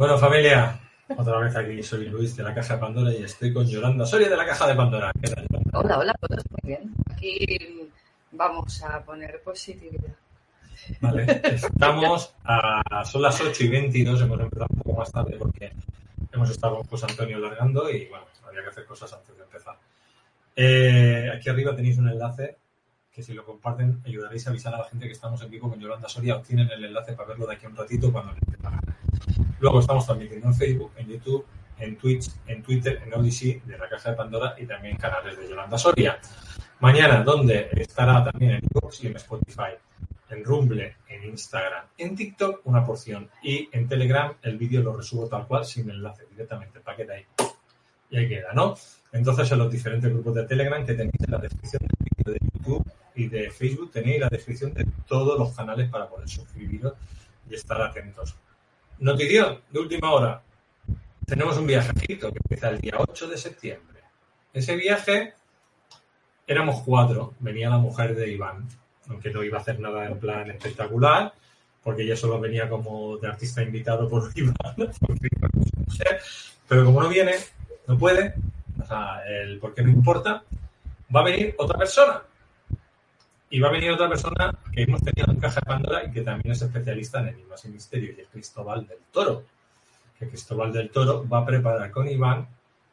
Bueno, familia, otra vez aquí soy Luis de la Caja de Pandora y estoy con Yolanda Soria de la Caja de Pandora. ¿Qué tal, Yolanda? Hola, hola, todos muy bien. Aquí vamos a poner positividad. Vale, estamos a. Son las 8 y 22, hemos empezado un poco más tarde porque hemos estado con José Antonio largando y bueno, había que hacer cosas antes de empezar. Eh, aquí arriba tenéis un enlace que si lo comparten ayudaréis a avisar a la gente que estamos en vivo con Yolanda Soria. Obtienen el enlace para verlo de aquí a un ratito cuando les gana. Luego estamos transmitiendo en Facebook, en YouTube, en Twitch, en Twitter, en Odyssey, de la Caja de Pandora y también canales de Yolanda Soria. Mañana, donde estará también en Xbox y en Spotify, en Rumble, en Instagram, en TikTok una porción y en Telegram el vídeo lo resubo tal cual sin enlace directamente, el paquete ahí. Y ahí queda, ¿no? Entonces en los diferentes grupos de Telegram que tenéis en la descripción del vídeo de YouTube y de Facebook tenéis la descripción de todos los canales para poder suscribiros y estar atentos. Notición de última hora. Tenemos un viaje a Egipto que empieza el día 8 de septiembre. Ese viaje éramos cuatro. Venía la mujer de Iván, aunque no iba a hacer nada en plan espectacular, porque ella solo venía como de artista invitado por Iván. porque. Pero como no viene, no puede, o sea, el por qué no importa, va a venir otra persona. Y va a venir otra persona que hemos tenido en Caja de Pandora y que también es especialista en enigmas y misterios, y es Cristóbal del Toro. Que Cristóbal del Toro va a preparar con Iván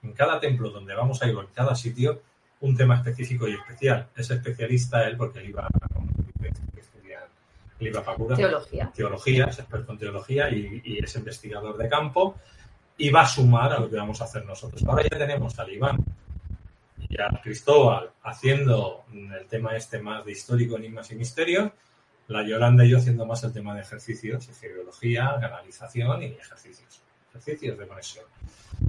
en cada templo donde vamos a ir o en cada sitio un tema específico y especial. Es especialista él porque él iba, estudiar- él iba para cura, Teología. teología, es experto en teología y, y es investigador de campo y va a sumar a lo que vamos a hacer nosotros. Ahora ya tenemos al Iván y a Cristóbal haciendo el tema este más de histórico, enigmas y misterios, la Yolanda y yo haciendo más el tema de ejercicios, geología, canalización y ejercicios, ejercicios de conexión.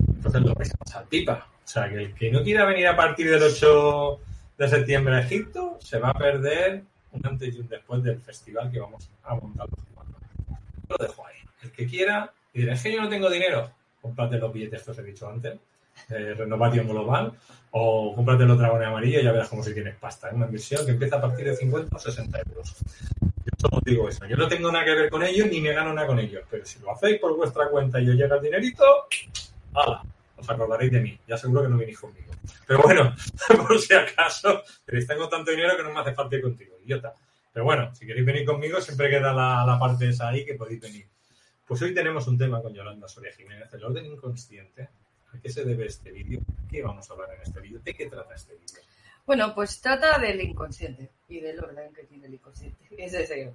Entonces lo vais a pasar pipa. O sea, que el que no quiera venir a partir del 8 de septiembre a Egipto se va a perder un antes y un después del festival que vamos a montar. Lo dejo ahí. El que quiera, y dirá, es que yo no tengo dinero, cómprate los billetes que os he dicho antes, de Renovación Global, o cómprate los dragones amarillos y ya verás cómo si tienes pasta. Es una inversión que empieza a partir de 50 o 60 euros. Yo solo digo eso. Yo no tengo nada que ver con ellos ni me gano nada con ellos, pero si lo hacéis por vuestra cuenta y os llega el dinerito, ¡hala! Os acordaréis de mí. Ya seguro que no venís conmigo. Pero bueno, por si acaso, queréis tengo tanto dinero que no me hace falta ir contigo, idiota. Pero bueno, si queréis venir conmigo, siempre queda la, la parte esa ahí que podéis venir. Pues hoy tenemos un tema con Yolanda Soria Jiménez, el orden inconsciente. ¿A qué se debe este vídeo? ¿Qué vamos a hablar en este vídeo? ¿De qué trata este vídeo? Bueno, pues trata del inconsciente y del orden que tiene el inconsciente. Es decir,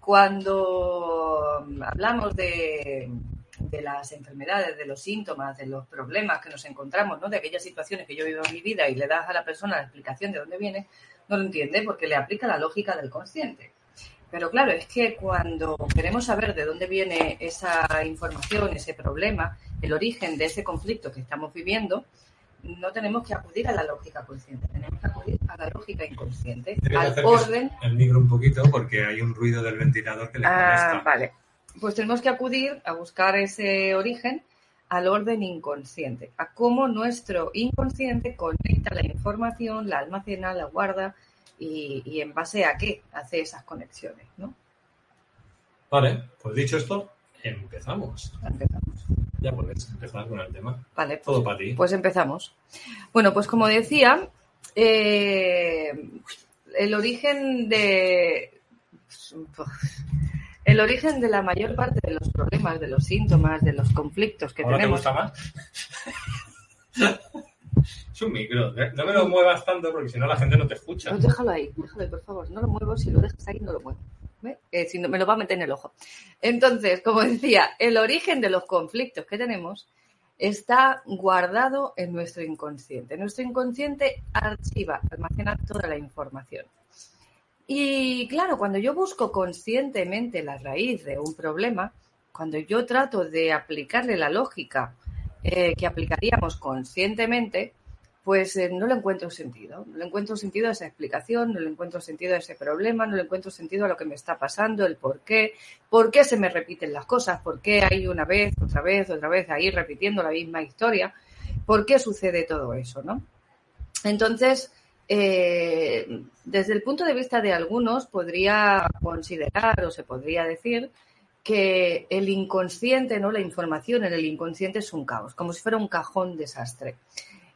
cuando hablamos de, de las enfermedades, de los síntomas, de los problemas que nos encontramos, ¿no? de aquellas situaciones que yo vivo en mi vida y le das a la persona la explicación de dónde viene, no lo entiende porque le aplica la lógica del consciente. Pero claro, es que cuando queremos saber de dónde viene esa información, ese problema, el origen de ese conflicto que estamos viviendo, no tenemos que acudir a la lógica consciente, tenemos que acudir a la lógica inconsciente, al orden. El micro un poquito porque hay un ruido del ventilador que le Ah, molesta. vale. Pues tenemos que acudir a buscar ese origen al orden inconsciente, a cómo nuestro inconsciente conecta la información, la almacena, la guarda y, y en base a qué hace esas conexiones, ¿no? Vale, pues dicho esto, empezamos. Empezamos. Ya podéis empezar con el tema. Vale, pues, Todo para ti. pues empezamos. Bueno, pues como decía, eh, el origen de el origen de la mayor parte de los problemas, de los síntomas, de los conflictos que ¿Ahora te tenemos. gusta más? es un micro. ¿eh? No me lo muevas tanto porque si no la gente no te escucha. Pues déjalo ahí, déjalo ahí, por favor. No lo muevo, si lo dejas ahí, no lo muevo. Eh, si no, me lo va a meter en el ojo. Entonces, como decía, el origen de los conflictos que tenemos está guardado en nuestro inconsciente. Nuestro inconsciente archiva, almacena toda la información. Y claro, cuando yo busco conscientemente la raíz de un problema, cuando yo trato de aplicarle la lógica eh, que aplicaríamos conscientemente, pues eh, no le encuentro sentido. No le encuentro sentido a esa explicación, no le encuentro sentido a ese problema, no le encuentro sentido a lo que me está pasando, el por qué, por qué se me repiten las cosas, por qué hay una vez, otra vez, otra vez ahí repitiendo la misma historia, por qué sucede todo eso, ¿no? Entonces, eh, desde el punto de vista de algunos, podría considerar o se podría decir que el inconsciente, ¿no? La información en el inconsciente es un caos, como si fuera un cajón desastre.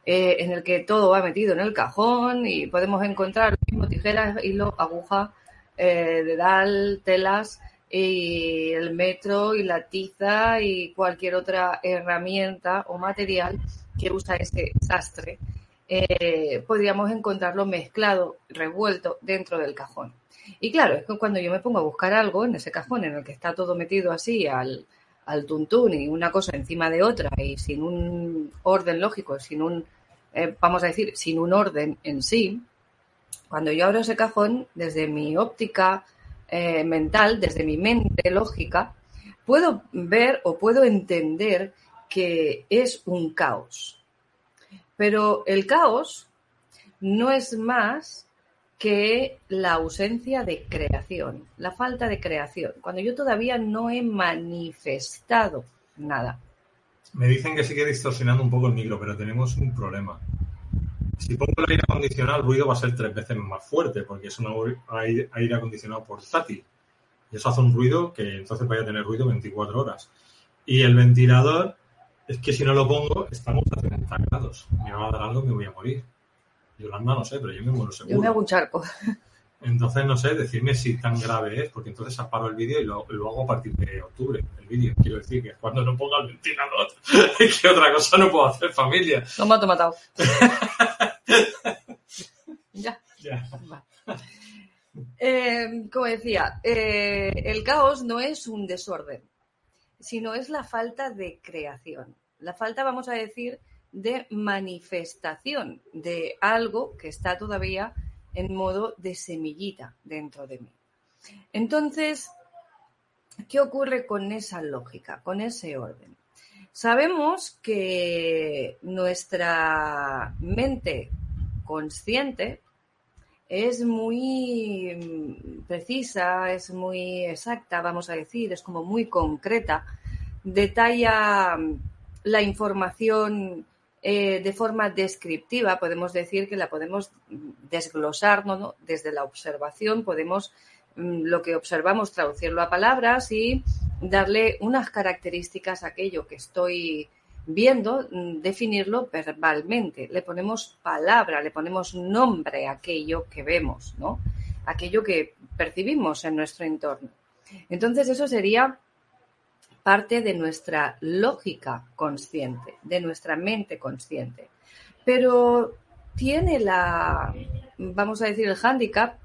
Eh, en el que todo va metido en el cajón y podemos encontrar mismo tijeras, hilo, aguja, eh, dedal, telas y el metro y la tiza y cualquier otra herramienta o material que usa ese sastre, eh, podríamos encontrarlo mezclado, revuelto dentro del cajón. Y claro, es que cuando yo me pongo a buscar algo en ese cajón en el que está todo metido así al, al tuntún y una cosa encima de otra y sin un orden lógico, sin un, eh, vamos a decir, sin un orden en sí, cuando yo abro ese cajón, desde mi óptica eh, mental, desde mi mente lógica, puedo ver o puedo entender que es un caos. Pero el caos no es más que la ausencia de creación, la falta de creación, cuando yo todavía no he manifestado nada. Me dicen que sigue distorsionando un poco el micro, pero tenemos un problema. Si pongo el aire acondicionado, el ruido va a ser tres veces más fuerte, porque es un aire acondicionado portátil. Y eso hace un ruido que entonces vaya a tener ruido 24 horas. Y el ventilador, es que si no lo pongo, estamos a 30 grados. Me va a dar algo, me voy a morir. Yolanda no sé, pero yo me muero seguro. Yo me hago un charco. Entonces, no sé, decirme si tan grave es, porque entonces aparo el vídeo y lo, hago a partir de octubre, el vídeo. Quiero decir que cuando no ponga el ventilador, que otra cosa no puedo hacer, familia. No ha matado. ya. Ya. Eh, como decía, eh, el caos no es un desorden, sino es la falta de creación. La falta, vamos a decir, de manifestación de algo que está todavía en modo de semillita dentro de mí. Entonces, ¿qué ocurre con esa lógica, con ese orden? Sabemos que nuestra mente consciente es muy precisa, es muy exacta, vamos a decir, es como muy concreta, detalla la información eh, de forma descriptiva, podemos decir que la podemos desglosar ¿no? desde la observación, podemos mm, lo que observamos traducirlo a palabras y darle unas características a aquello que estoy viendo, mm, definirlo verbalmente. Le ponemos palabra, le ponemos nombre a aquello que vemos, ¿no? aquello que percibimos en nuestro entorno. Entonces eso sería parte de nuestra lógica consciente, de nuestra mente consciente. Pero tiene la, vamos a decir, el hándicap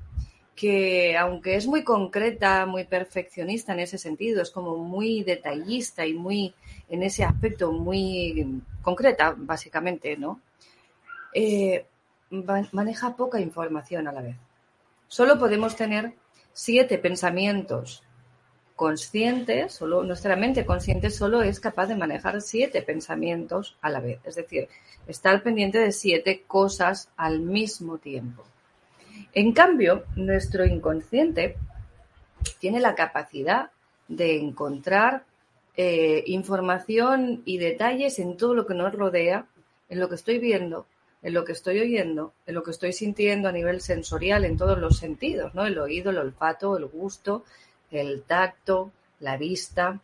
que aunque es muy concreta, muy perfeccionista en ese sentido, es como muy detallista y muy en ese aspecto muy concreta, básicamente, ¿no? Eh, maneja poca información a la vez. Solo podemos tener siete pensamientos consciente, solo nuestra mente consciente solo es capaz de manejar siete pensamientos a la vez, es decir, estar pendiente de siete cosas al mismo tiempo. En cambio, nuestro inconsciente tiene la capacidad de encontrar eh, información y detalles en todo lo que nos rodea, en lo que estoy viendo, en lo que estoy oyendo, en lo que estoy sintiendo a nivel sensorial en todos los sentidos, ¿no? El oído, el olfato, el gusto, el tacto, la vista.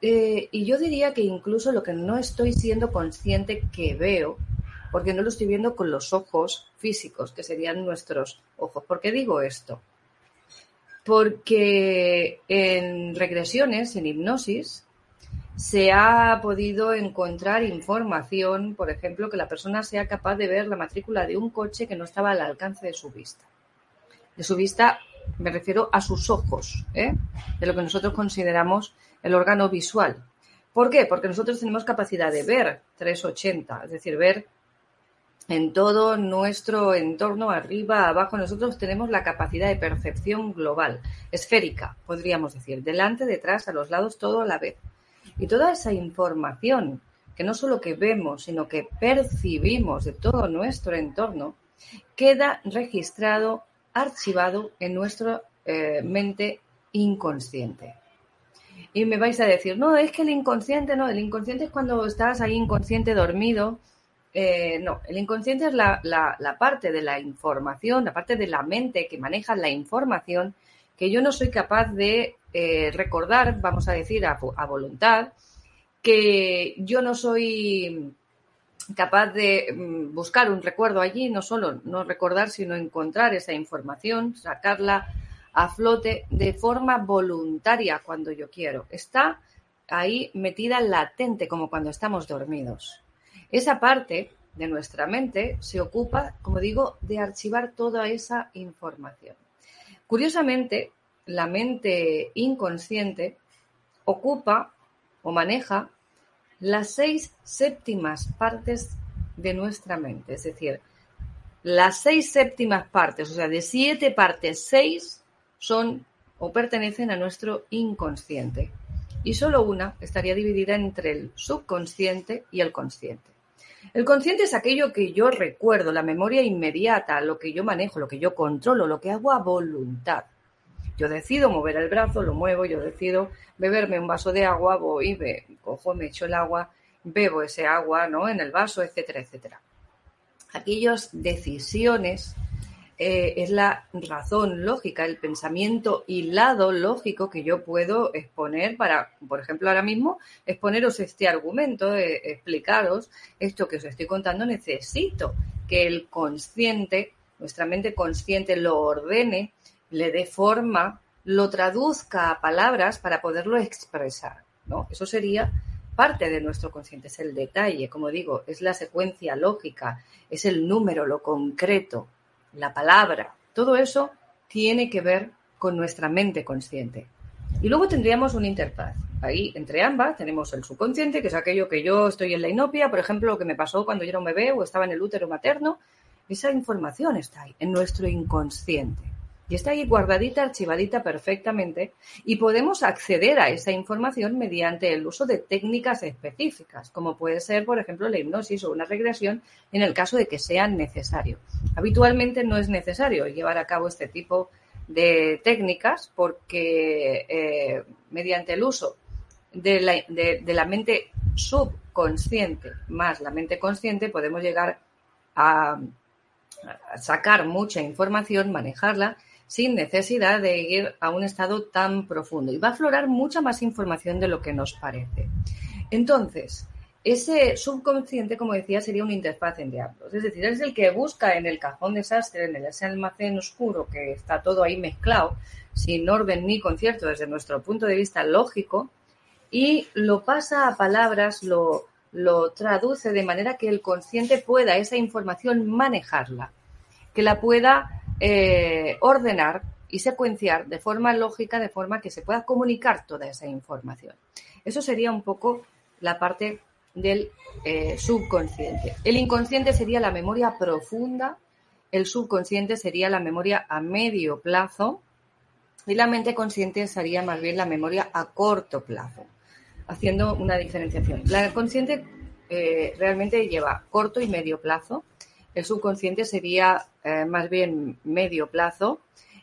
Eh, y yo diría que incluso lo que no estoy siendo consciente que veo, porque no lo estoy viendo con los ojos físicos, que serían nuestros ojos. ¿Por qué digo esto? Porque en regresiones, en hipnosis, se ha podido encontrar información, por ejemplo, que la persona sea capaz de ver la matrícula de un coche que no estaba al alcance de su vista. De su vista me refiero a sus ojos, ¿eh? de lo que nosotros consideramos el órgano visual. ¿Por qué? Porque nosotros tenemos capacidad de ver 380, es decir, ver en todo nuestro entorno, arriba, abajo. Nosotros tenemos la capacidad de percepción global, esférica, podríamos decir, delante, detrás, a los lados, todo a la vez. Y toda esa información que no solo que vemos, sino que percibimos de todo nuestro entorno, queda registrado archivado en nuestra eh, mente inconsciente. Y me vais a decir, no, es que el inconsciente, no, el inconsciente es cuando estás ahí inconsciente dormido. Eh, no, el inconsciente es la, la, parte de la información, la parte de la mente que maneja la información que yo no soy capaz de eh, recordar, vamos a decir, a, a voluntad, que yo no soy capaz de mm, buscar un recuerdo allí, no solo no recordar, sino encontrar esa información, sacarla a flote de forma voluntaria cuando yo quiero. Está ahí metida latente, como cuando estamos dormidos. Esa parte de nuestra mente se ocupa, como digo, de archivar toda esa información. Curiosamente, la mente inconsciente ocupa o maneja las seis séptimas partes de nuestra mente. Es decir, las seis séptimas partes, o sea, de siete partes, seis son o pertenecen a nuestro inconsciente. Y solo una estaría dividida entre el subconsciente y el consciente. El consciente es aquello que yo recuerdo, la memoria inmediata, lo que yo manejo, lo que yo controlo, lo que hago a voluntad. Yo decido mover el brazo, lo muevo, yo decido beberme un vaso de agua, voy, me cojo, me echo el agua, bebo ese agua, ¿no? En el vaso, etcétera, etcétera. Aquellas decisiones eh, es la razón lógica, el pensamiento hilado lógico que yo puedo exponer para, por ejemplo, ahora mismo exponeros este argumento, eh, explicaros esto que os estoy contando, necesito que el consciente, nuestra mente consciente lo ordene le dé forma, lo traduzca a palabras para poderlo expresar. ¿no? Eso sería parte de nuestro consciente, es el detalle, como digo, es la secuencia lógica, es el número, lo concreto, la palabra. Todo eso tiene que ver con nuestra mente consciente. Y luego tendríamos una interfaz. Ahí, entre ambas, tenemos el subconsciente, que es aquello que yo estoy en la inopia, por ejemplo, lo que me pasó cuando yo era un bebé o estaba en el útero materno. Esa información está ahí, en nuestro inconsciente. Y está ahí guardadita, archivadita perfectamente y podemos acceder a esa información mediante el uso de técnicas específicas, como puede ser, por ejemplo, la hipnosis o una regresión en el caso de que sea necesario. Habitualmente no es necesario llevar a cabo este tipo de técnicas porque eh, mediante el uso de la, de, de la mente subconsciente más la mente consciente podemos llegar a sacar mucha información, manejarla sin necesidad de ir a un estado tan profundo. Y va a aflorar mucha más información de lo que nos parece. Entonces, ese subconsciente, como decía, sería una interfaz entre ambos. Es decir, es el que busca en el cajón desastre, en ese almacén oscuro que está todo ahí mezclado, sin orden ni concierto desde nuestro punto de vista lógico, y lo pasa a palabras, lo, lo traduce de manera que el consciente pueda esa información manejarla, que la pueda eh, ordenar y secuenciar de forma lógica, de forma que se pueda comunicar toda esa información. Eso sería un poco la parte del eh, subconsciente. El inconsciente sería la memoria profunda, el subconsciente sería la memoria a medio plazo y la mente consciente sería más bien la memoria a corto plazo, haciendo una diferenciación. La consciente eh, realmente lleva corto y medio plazo el subconsciente sería eh, más bien medio plazo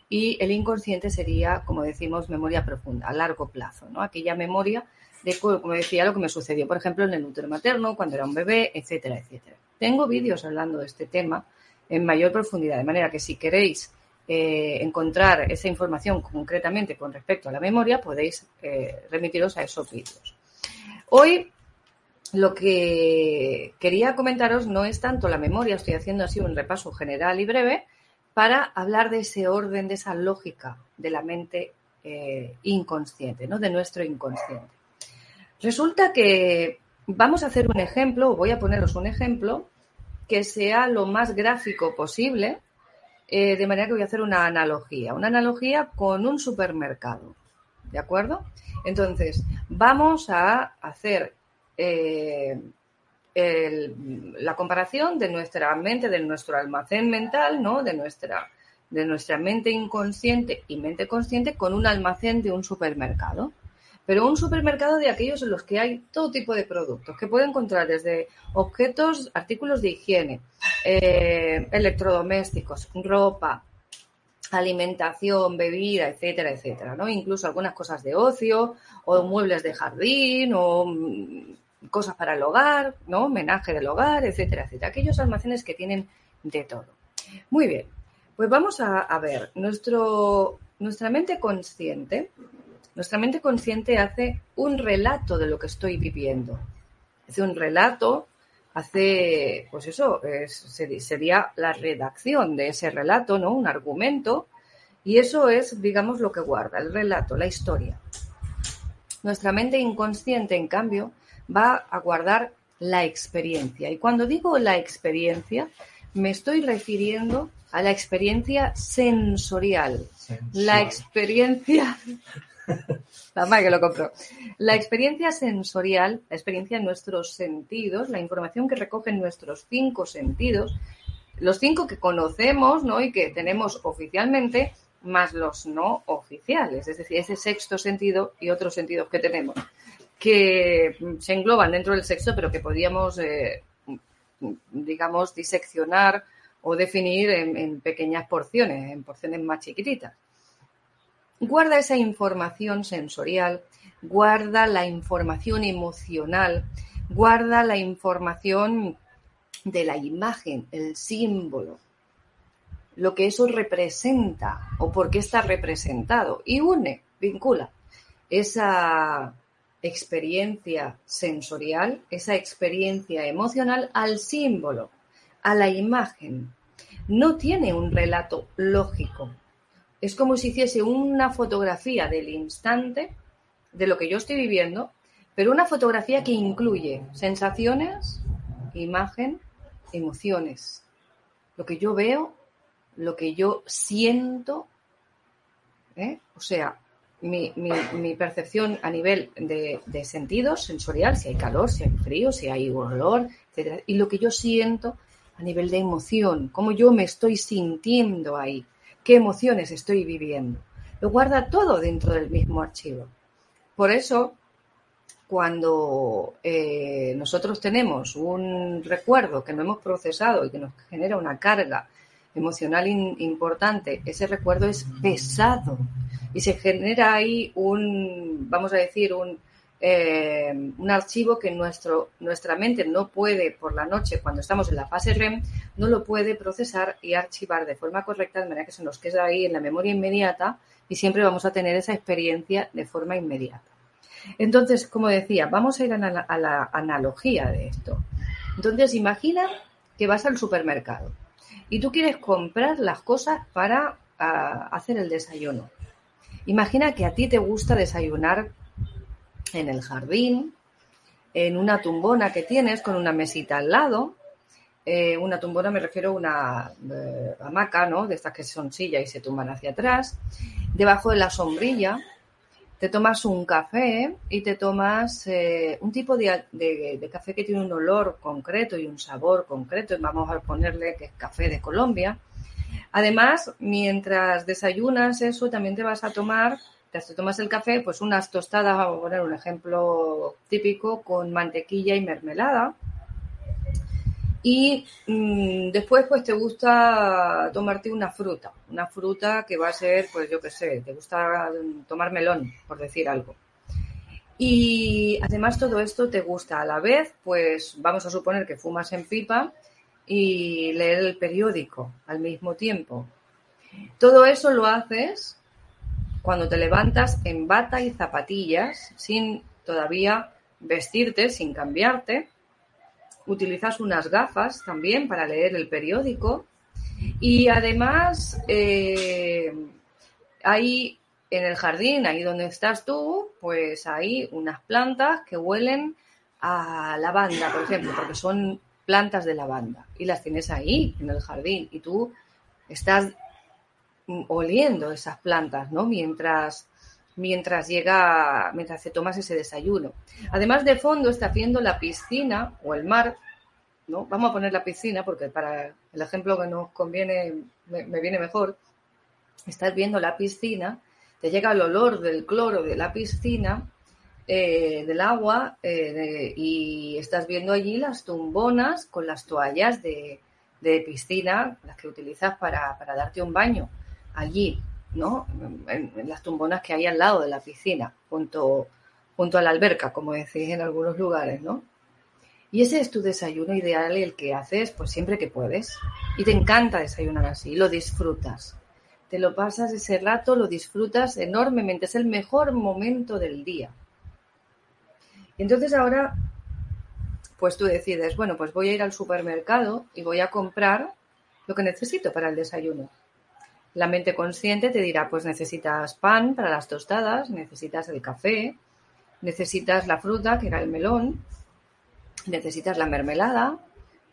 y el inconsciente sería, como decimos, memoria profunda, a largo plazo, ¿no? Aquella memoria de, como decía, lo que me sucedió, por ejemplo, en el útero materno, cuando era un bebé, etcétera, etcétera. Tengo vídeos hablando de este tema en mayor profundidad, de manera que si queréis eh, encontrar esa información concretamente con respecto a la memoria, podéis eh, remitiros a esos vídeos. Hoy lo que quería comentaros no es tanto la memoria, estoy haciendo así un repaso general y breve para hablar de ese orden, de esa lógica de la mente eh, inconsciente, ¿no? de nuestro inconsciente. Resulta que vamos a hacer un ejemplo, voy a poneros un ejemplo que sea lo más gráfico posible, eh, de manera que voy a hacer una analogía, una analogía con un supermercado, ¿de acuerdo? Entonces, vamos a hacer eh, la comparación de nuestra mente, de nuestro almacén mental, ¿no? De nuestra, de nuestra mente inconsciente y mente consciente con un almacén de un supermercado. Pero un supermercado de aquellos en los que hay todo tipo de productos, que puede encontrar desde objetos, artículos de higiene, eh, electrodomésticos, ropa, alimentación, bebida, etcétera, etcétera, ¿no? Incluso algunas cosas de ocio o muebles de jardín o mm, cosas para el hogar, ¿no? Homenaje del hogar, etcétera, etcétera. Aquellos almacenes que tienen de todo. Muy bien, pues vamos a, ver. Nuestro, nuestra mente consciente Nuestra mente consciente hace un relato de lo que estoy viviendo. Hace un relato, hace, pues eso, sería la redacción de ese relato, ¿no? Un argumento. Y eso es, digamos, lo que guarda, el relato, la historia. Nuestra mente inconsciente, en cambio, va a guardar la experiencia. Y cuando digo la experiencia, me estoy refiriendo a la experiencia sensorial. La experiencia. la que lo compró. La experiencia sensorial, la experiencia en nuestros sentidos, la información que recogen nuestros cinco sentidos, los cinco que conocemos ¿no? y que tenemos oficialmente, más los no oficiales, es decir, ese sexto sentido y otros sentidos que tenemos, que se engloban dentro del sexto, pero que podríamos, eh, digamos, diseccionar o definir en, pequeñas porciones, en porciones más chiquititas. Guarda esa información sensorial, guarda la información emocional, guarda la información de la imagen, el símbolo, lo que eso representa o por qué está representado y une, vincula esa experiencia sensorial, esa experiencia emocional al símbolo, a la imagen. No tiene un relato lógico. Es como si hiciese una fotografía del instante de lo que yo estoy viviendo, pero una fotografía que incluye sensaciones, imagen, emociones. Lo que yo veo, lo que yo siento, ¿eh? o sea, mi, percepción a nivel de, de, sentidos, sensorial, si hay calor, si hay frío, si hay olor, etc. Y lo que yo siento a nivel de emoción, cómo yo me estoy sintiendo ahí, qué emociones estoy viviendo. Lo guarda todo dentro del mismo archivo. Por eso, cuando eh, nosotros tenemos un recuerdo que no hemos procesado y que nos genera una carga emocional importante, ese recuerdo es pesado y se genera ahí un, vamos a decir, un, eh, un archivo que nuestro, nuestra mente no puede por la noche, cuando estamos en la fase REM, no lo puede procesar y archivar de forma correcta, de manera que se nos queda ahí en la memoria inmediata y siempre vamos a tener esa experiencia de forma inmediata. Entonces, como decía, vamos a ir a la, analogía de esto. Entonces, imagina que vas al supermercado y tú quieres comprar las cosas para ah, hacer el desayuno. Imagina que a ti te gusta desayunar en el jardín, en una tumbona que tienes con una mesita al lado. Eh, una tumbona me refiero a una eh, hamaca, ¿no? De estas que son sillas y se tumban hacia atrás. Debajo de la sombrilla te tomas un café y te tomas eh, un tipo de, de, café que tiene un olor concreto y un sabor concreto. Vamos a ponerle que es café de Colombia. Además, mientras desayunas eso, también te vas a tomar te tomas el café, pues unas tostadas, vamos a poner un ejemplo típico, con mantequilla y mermelada. Y mm, después, pues te gusta tomarte una fruta, una fruta que va a ser, pues yo qué sé, te gusta tomar melón, por decir algo. Y además todo esto te gusta a la vez, pues vamos a suponer que fumas en pipa y leer el periódico al mismo tiempo. Todo eso lo haces cuando te levantas en bata y zapatillas, sin todavía vestirte, sin cambiarte. Utilizas unas gafas también para leer el periódico. Y además, eh, en el jardín, ahí donde estás tú, pues hay unas plantas que huelen a lavanda, por ejemplo, porque son plantas de lavanda y las tienes ahí en el jardín y tú estás oliendo esas plantas, ¿no? Mientras, mientras llega, mientras te tomas ese desayuno. Además de fondo estás viendo la piscina o el mar, ¿no? Vamos a poner la piscina porque para el ejemplo que nos conviene me, viene mejor. Estás viendo la piscina, te llega el olor del cloro de la piscina, eh, del agua, eh, y estás viendo allí las tumbonas con las toallas de, piscina, las que utilizas para darte un baño allí, ¿no? En, las tumbonas que hay al lado de la piscina, junto, junto a la alberca, como decís en algunos lugares, ¿no? Y ese es tu desayuno ideal el que haces pues siempre que puedes. Y te encanta desayunar así, lo disfrutas. te lo pasas ese rato, lo disfrutas enormemente, es el mejor momento del día. Entonces ahora, pues tú decides, bueno, pues voy a ir al supermercado y voy a comprar lo que necesito para el desayuno. La mente consciente te dirá, pues necesitas pan para las tostadas, necesitas el café, necesitas la fruta, que era el melón, necesitas la mermelada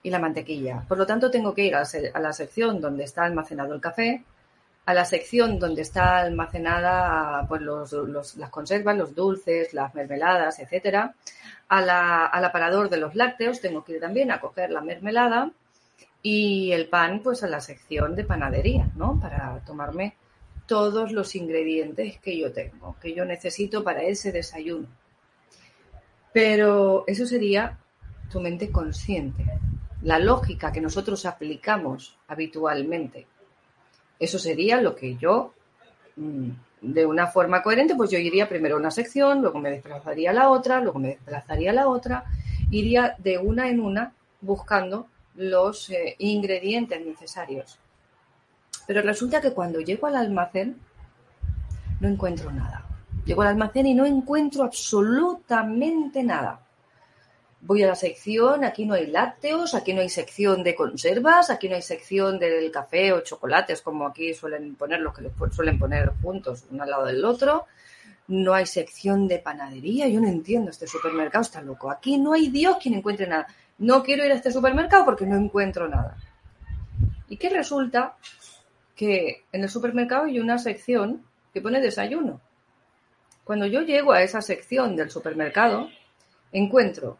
y la mantequilla. Por lo tanto, tengo que ir a la sección donde está almacenado el café, a la sección donde está almacenada pues, las conservas, los dulces, las mermeladas, etcétera, al aparador de los lácteos tengo que ir también a coger la mermelada y el pan pues a la sección de panadería, ¿no? Para tomarme todos los ingredientes que yo tengo, que yo necesito para ese desayuno. Pero eso sería tu mente consciente, la lógica que nosotros aplicamos habitualmente. Eso sería lo que yo, mm, de una forma coherente, pues yo iría primero a una sección, luego me desplazaría a la otra, luego me desplazaría a la otra, iría de una en una buscando los eh, ingredientes necesarios. Pero resulta que cuando llego al almacén no encuentro nada. Llego al almacén y no encuentro absolutamente nada voy a la sección, aquí no hay lácteos, aquí no hay sección de conservas, aquí no hay sección del café o chocolates, como aquí suelen poner los que suelen poner juntos, uno al lado del otro. No hay sección de panadería, yo no entiendo, este supermercado está loco. Aquí no hay Dios quien encuentre nada. No quiero ir a este supermercado porque no encuentro nada. ¿Y qué resulta? Que en el supermercado hay una sección que pone desayuno. Cuando yo llego a esa sección del supermercado, encuentro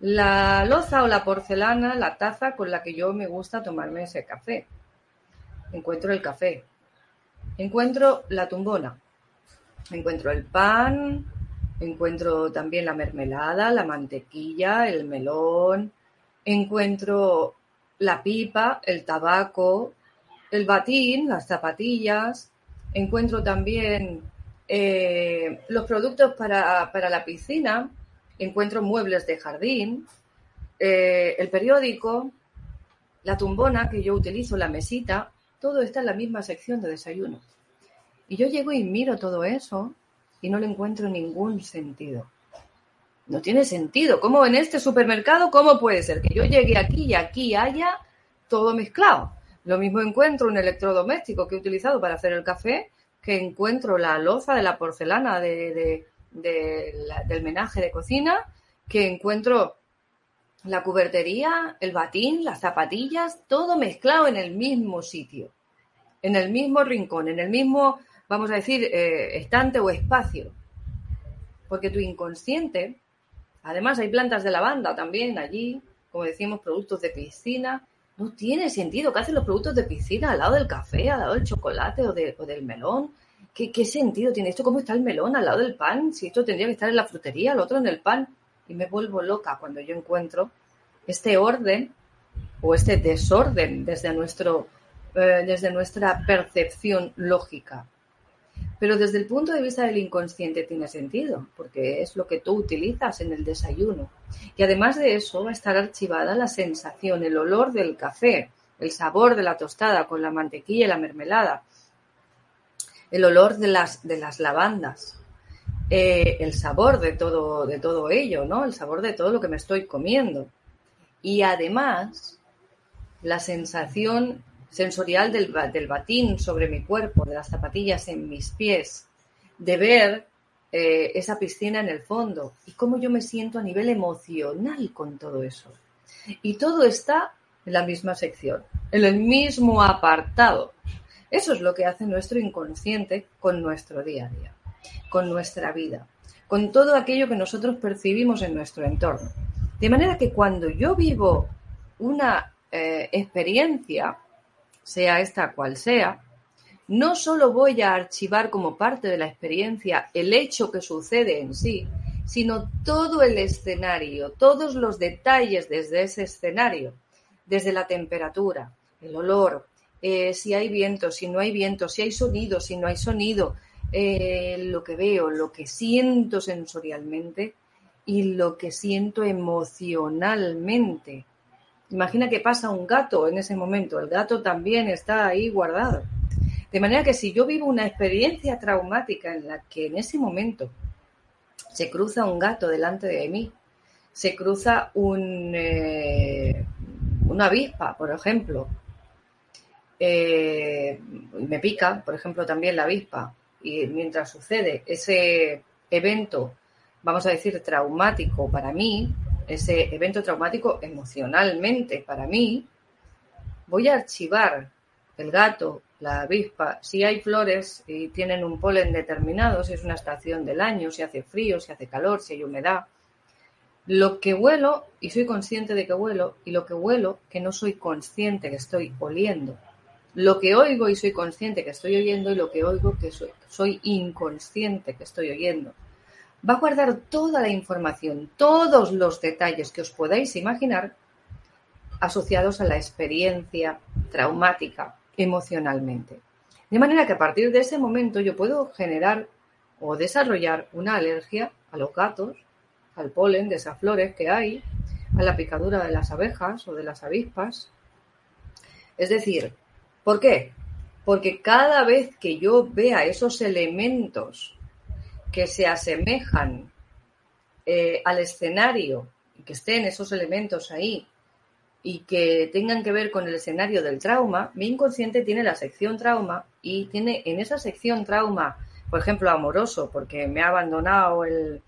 la loza o la porcelana, la taza con la que yo me gusta tomarme ese café. Encuentro el café. Encuentro la tumbona. Encuentro el pan. Encuentro también la mermelada, la mantequilla, el melón. Encuentro la pipa, el tabaco, el batín, las zapatillas. Encuentro también eh, los productos para, para la piscina, encuentro muebles de jardín, eh, el periódico, la tumbona que yo utilizo, la mesita, todo está en la misma sección de desayuno. Y yo llego y miro todo eso y no le encuentro ningún sentido. No tiene sentido. ¿Cómo en este supermercado, cómo puede ser que yo llegue aquí y aquí haya todo mezclado? Lo mismo encuentro un electrodoméstico que he utilizado para hacer el café, que encuentro la loza de la porcelana de, del menaje de cocina que encuentro la cubertería, el batín, las zapatillas, todo mezclado en el mismo sitio, en el mismo rincón, en el mismo, vamos a decir, eh, estante o espacio. Porque tu inconsciente, además hay plantas de lavanda también allí, como decimos, productos de piscina, no tiene sentido que hacen los productos de piscina al lado del café, al lado del chocolate o, o del melón. ¿Qué, sentido tiene esto? ¿Cómo está el melón al lado del pan? Si esto tendría que estar en la frutería, el otro en el pan. Y me vuelvo loca cuando yo encuentro este orden o este desorden desde, nuestro, eh, desde nuestra percepción lógica. Pero desde el punto de vista del inconsciente tiene sentido, porque es lo que tú utilizas en el desayuno. Y además de eso va a estar archivada la sensación, el olor del café, el sabor de la tostada con la mantequilla y la mermelada, el olor de las, de las lavandas, eh, el sabor de todo, de todo ello, ¿no? El sabor de todo lo que me estoy comiendo. Y además, la sensación sensorial del, del batín sobre mi cuerpo, de las zapatillas en mis pies, de ver eh, esa piscina en el fondo y cómo yo me siento a nivel emocional con todo eso. Y todo está en la misma sección, en el mismo apartado. Eso es lo que hace nuestro inconsciente con nuestro día a día, con nuestra vida, con todo aquello que nosotros percibimos en nuestro entorno. De manera que cuando yo vivo una eh, experiencia, sea esta cual sea, no solo voy a archivar como parte de la experiencia el hecho que sucede en sí, sino todo el escenario, todos los detalles desde ese escenario, desde la temperatura, el olor, eh, si hay viento, si no hay viento, si hay sonido, si no hay sonido, eh, lo que veo, lo que siento sensorialmente y lo que siento emocionalmente. Imagina que pasa un gato en ese momento, el gato también está ahí guardado. De manera que si yo vivo una experiencia traumática en la que en ese momento se cruza un gato delante de mí, se cruza un, eh, una avispa, por ejemplo, eh, me pica, por ejemplo, también la avispa, y mientras sucede ese evento, vamos a decir, traumático para mí, ese evento traumático emocionalmente para mí, voy a archivar el gato, la avispa, si hay flores y tienen un polen determinado, si es una estación del año, si hace frío, si hace calor, si hay humedad. Lo que huelo, y soy consciente de que huelo, y lo que huelo, que no soy consciente que estoy oliendo. Lo que oigo y soy consciente que estoy oyendo, y lo que oigo que soy, inconsciente que estoy oyendo. Va a guardar toda la información, todos los detalles que os podáis imaginar asociados a la experiencia traumática emocionalmente. De manera que a partir de ese momento yo puedo generar o desarrollar una alergia a los gatos, al polen de esas flores que hay, a la picadura de las abejas o de las avispas. Es decir, ¿por qué? Porque cada vez que yo vea esos elementos que se asemejan eh, al escenario que estén esos elementos ahí y que tengan que ver con el escenario del trauma, mi inconsciente tiene la sección trauma y tiene en esa sección trauma, por ejemplo, amoroso, porque me ha abandonado el,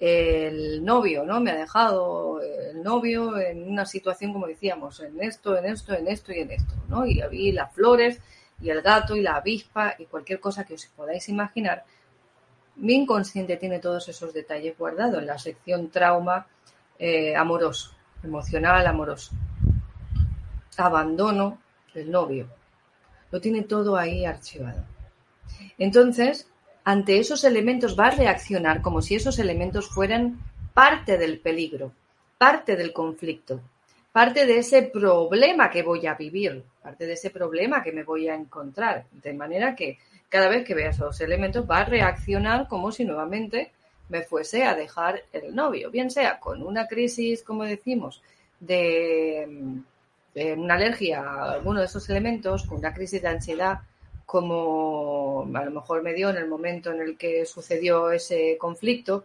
el novio, ¿no? Me ha dejado el novio en una situación, como decíamos, en esto, en esto, en esto y en esto, ¿no? Y había las flores y el gato y la avispa y cualquier cosa que os podáis imaginar. Mi inconsciente tiene todos esos detalles guardados en la sección trauma eh, amoroso emocional, amoroso. Abandono del novio. Lo tiene todo ahí archivado. Entonces, ante esos elementos va a reaccionar como si esos elementos fueran parte del peligro, parte del conflicto, parte de ese problema que voy a vivir, parte de ese problema que me voy a encontrar. De manera que cada vez que vea esos elementos va a reaccionar como si nuevamente me fuese a dejar el novio, bien sea con una crisis, como decimos, de, una alergia a alguno de esos elementos, con una crisis de ansiedad, como a lo mejor me dio en el momento en el que sucedió ese conflicto,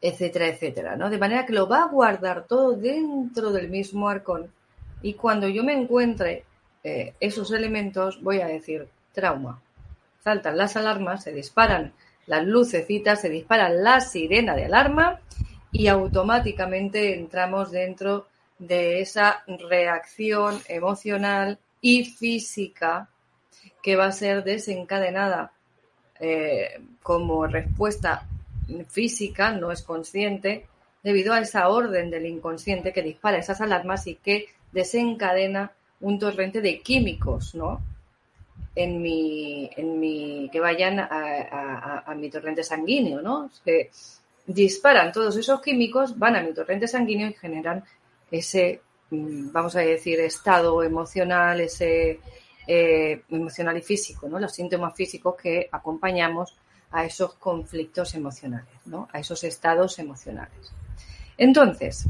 etcétera, etcétera, ¿no? De manera que lo va a guardar todo dentro del mismo arcón y cuando yo me encuentre eh, esos elementos voy a decir trauma. Saltan las alarmas, se disparan las lucecitas, se dispara la sirena de alarma y automáticamente entramos dentro de esa reacción emocional y física que va a ser desencadenada eh, como respuesta física, no es consciente, debido a esa orden del inconsciente que dispara esas alarmas y que desencadena un torrente de químicos, ¿no? en mi, en mi que vayan a, mi torrente sanguíneo, ¿no? Se disparan todos esos químicos, van a mi torrente sanguíneo y generan ese, mm, vamos a decir, estado emocional, ese eh, emocional y físico, ¿no? Los síntomas físicos que acompañamos a esos conflictos emocionales, ¿no? A esos estados emocionales. Entonces,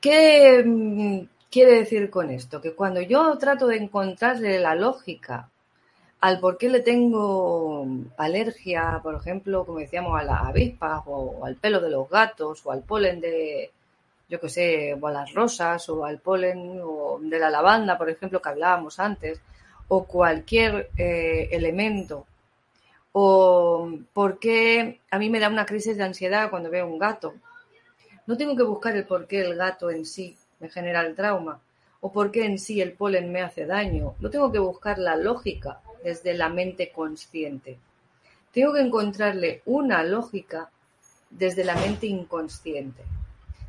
¿qué, mm, quiere decir con esto? Que cuando yo trato de encontrarle la lógica al por qué le tengo alergia, por ejemplo, como decíamos, a las avispas o al pelo de los gatos o al polen de, yo qué sé, o a las rosas o al polen de la lavanda, por ejemplo, que hablábamos antes, o cualquier eh, elemento, o por qué a mí me da una crisis de ansiedad cuando veo un gato. No tengo que buscar el por qué el gato en sí me genera el trauma o por qué en sí el polen me hace daño. No tengo que buscar la lógica desde la mente consciente. Tengo que encontrarle una lógica desde la mente inconsciente.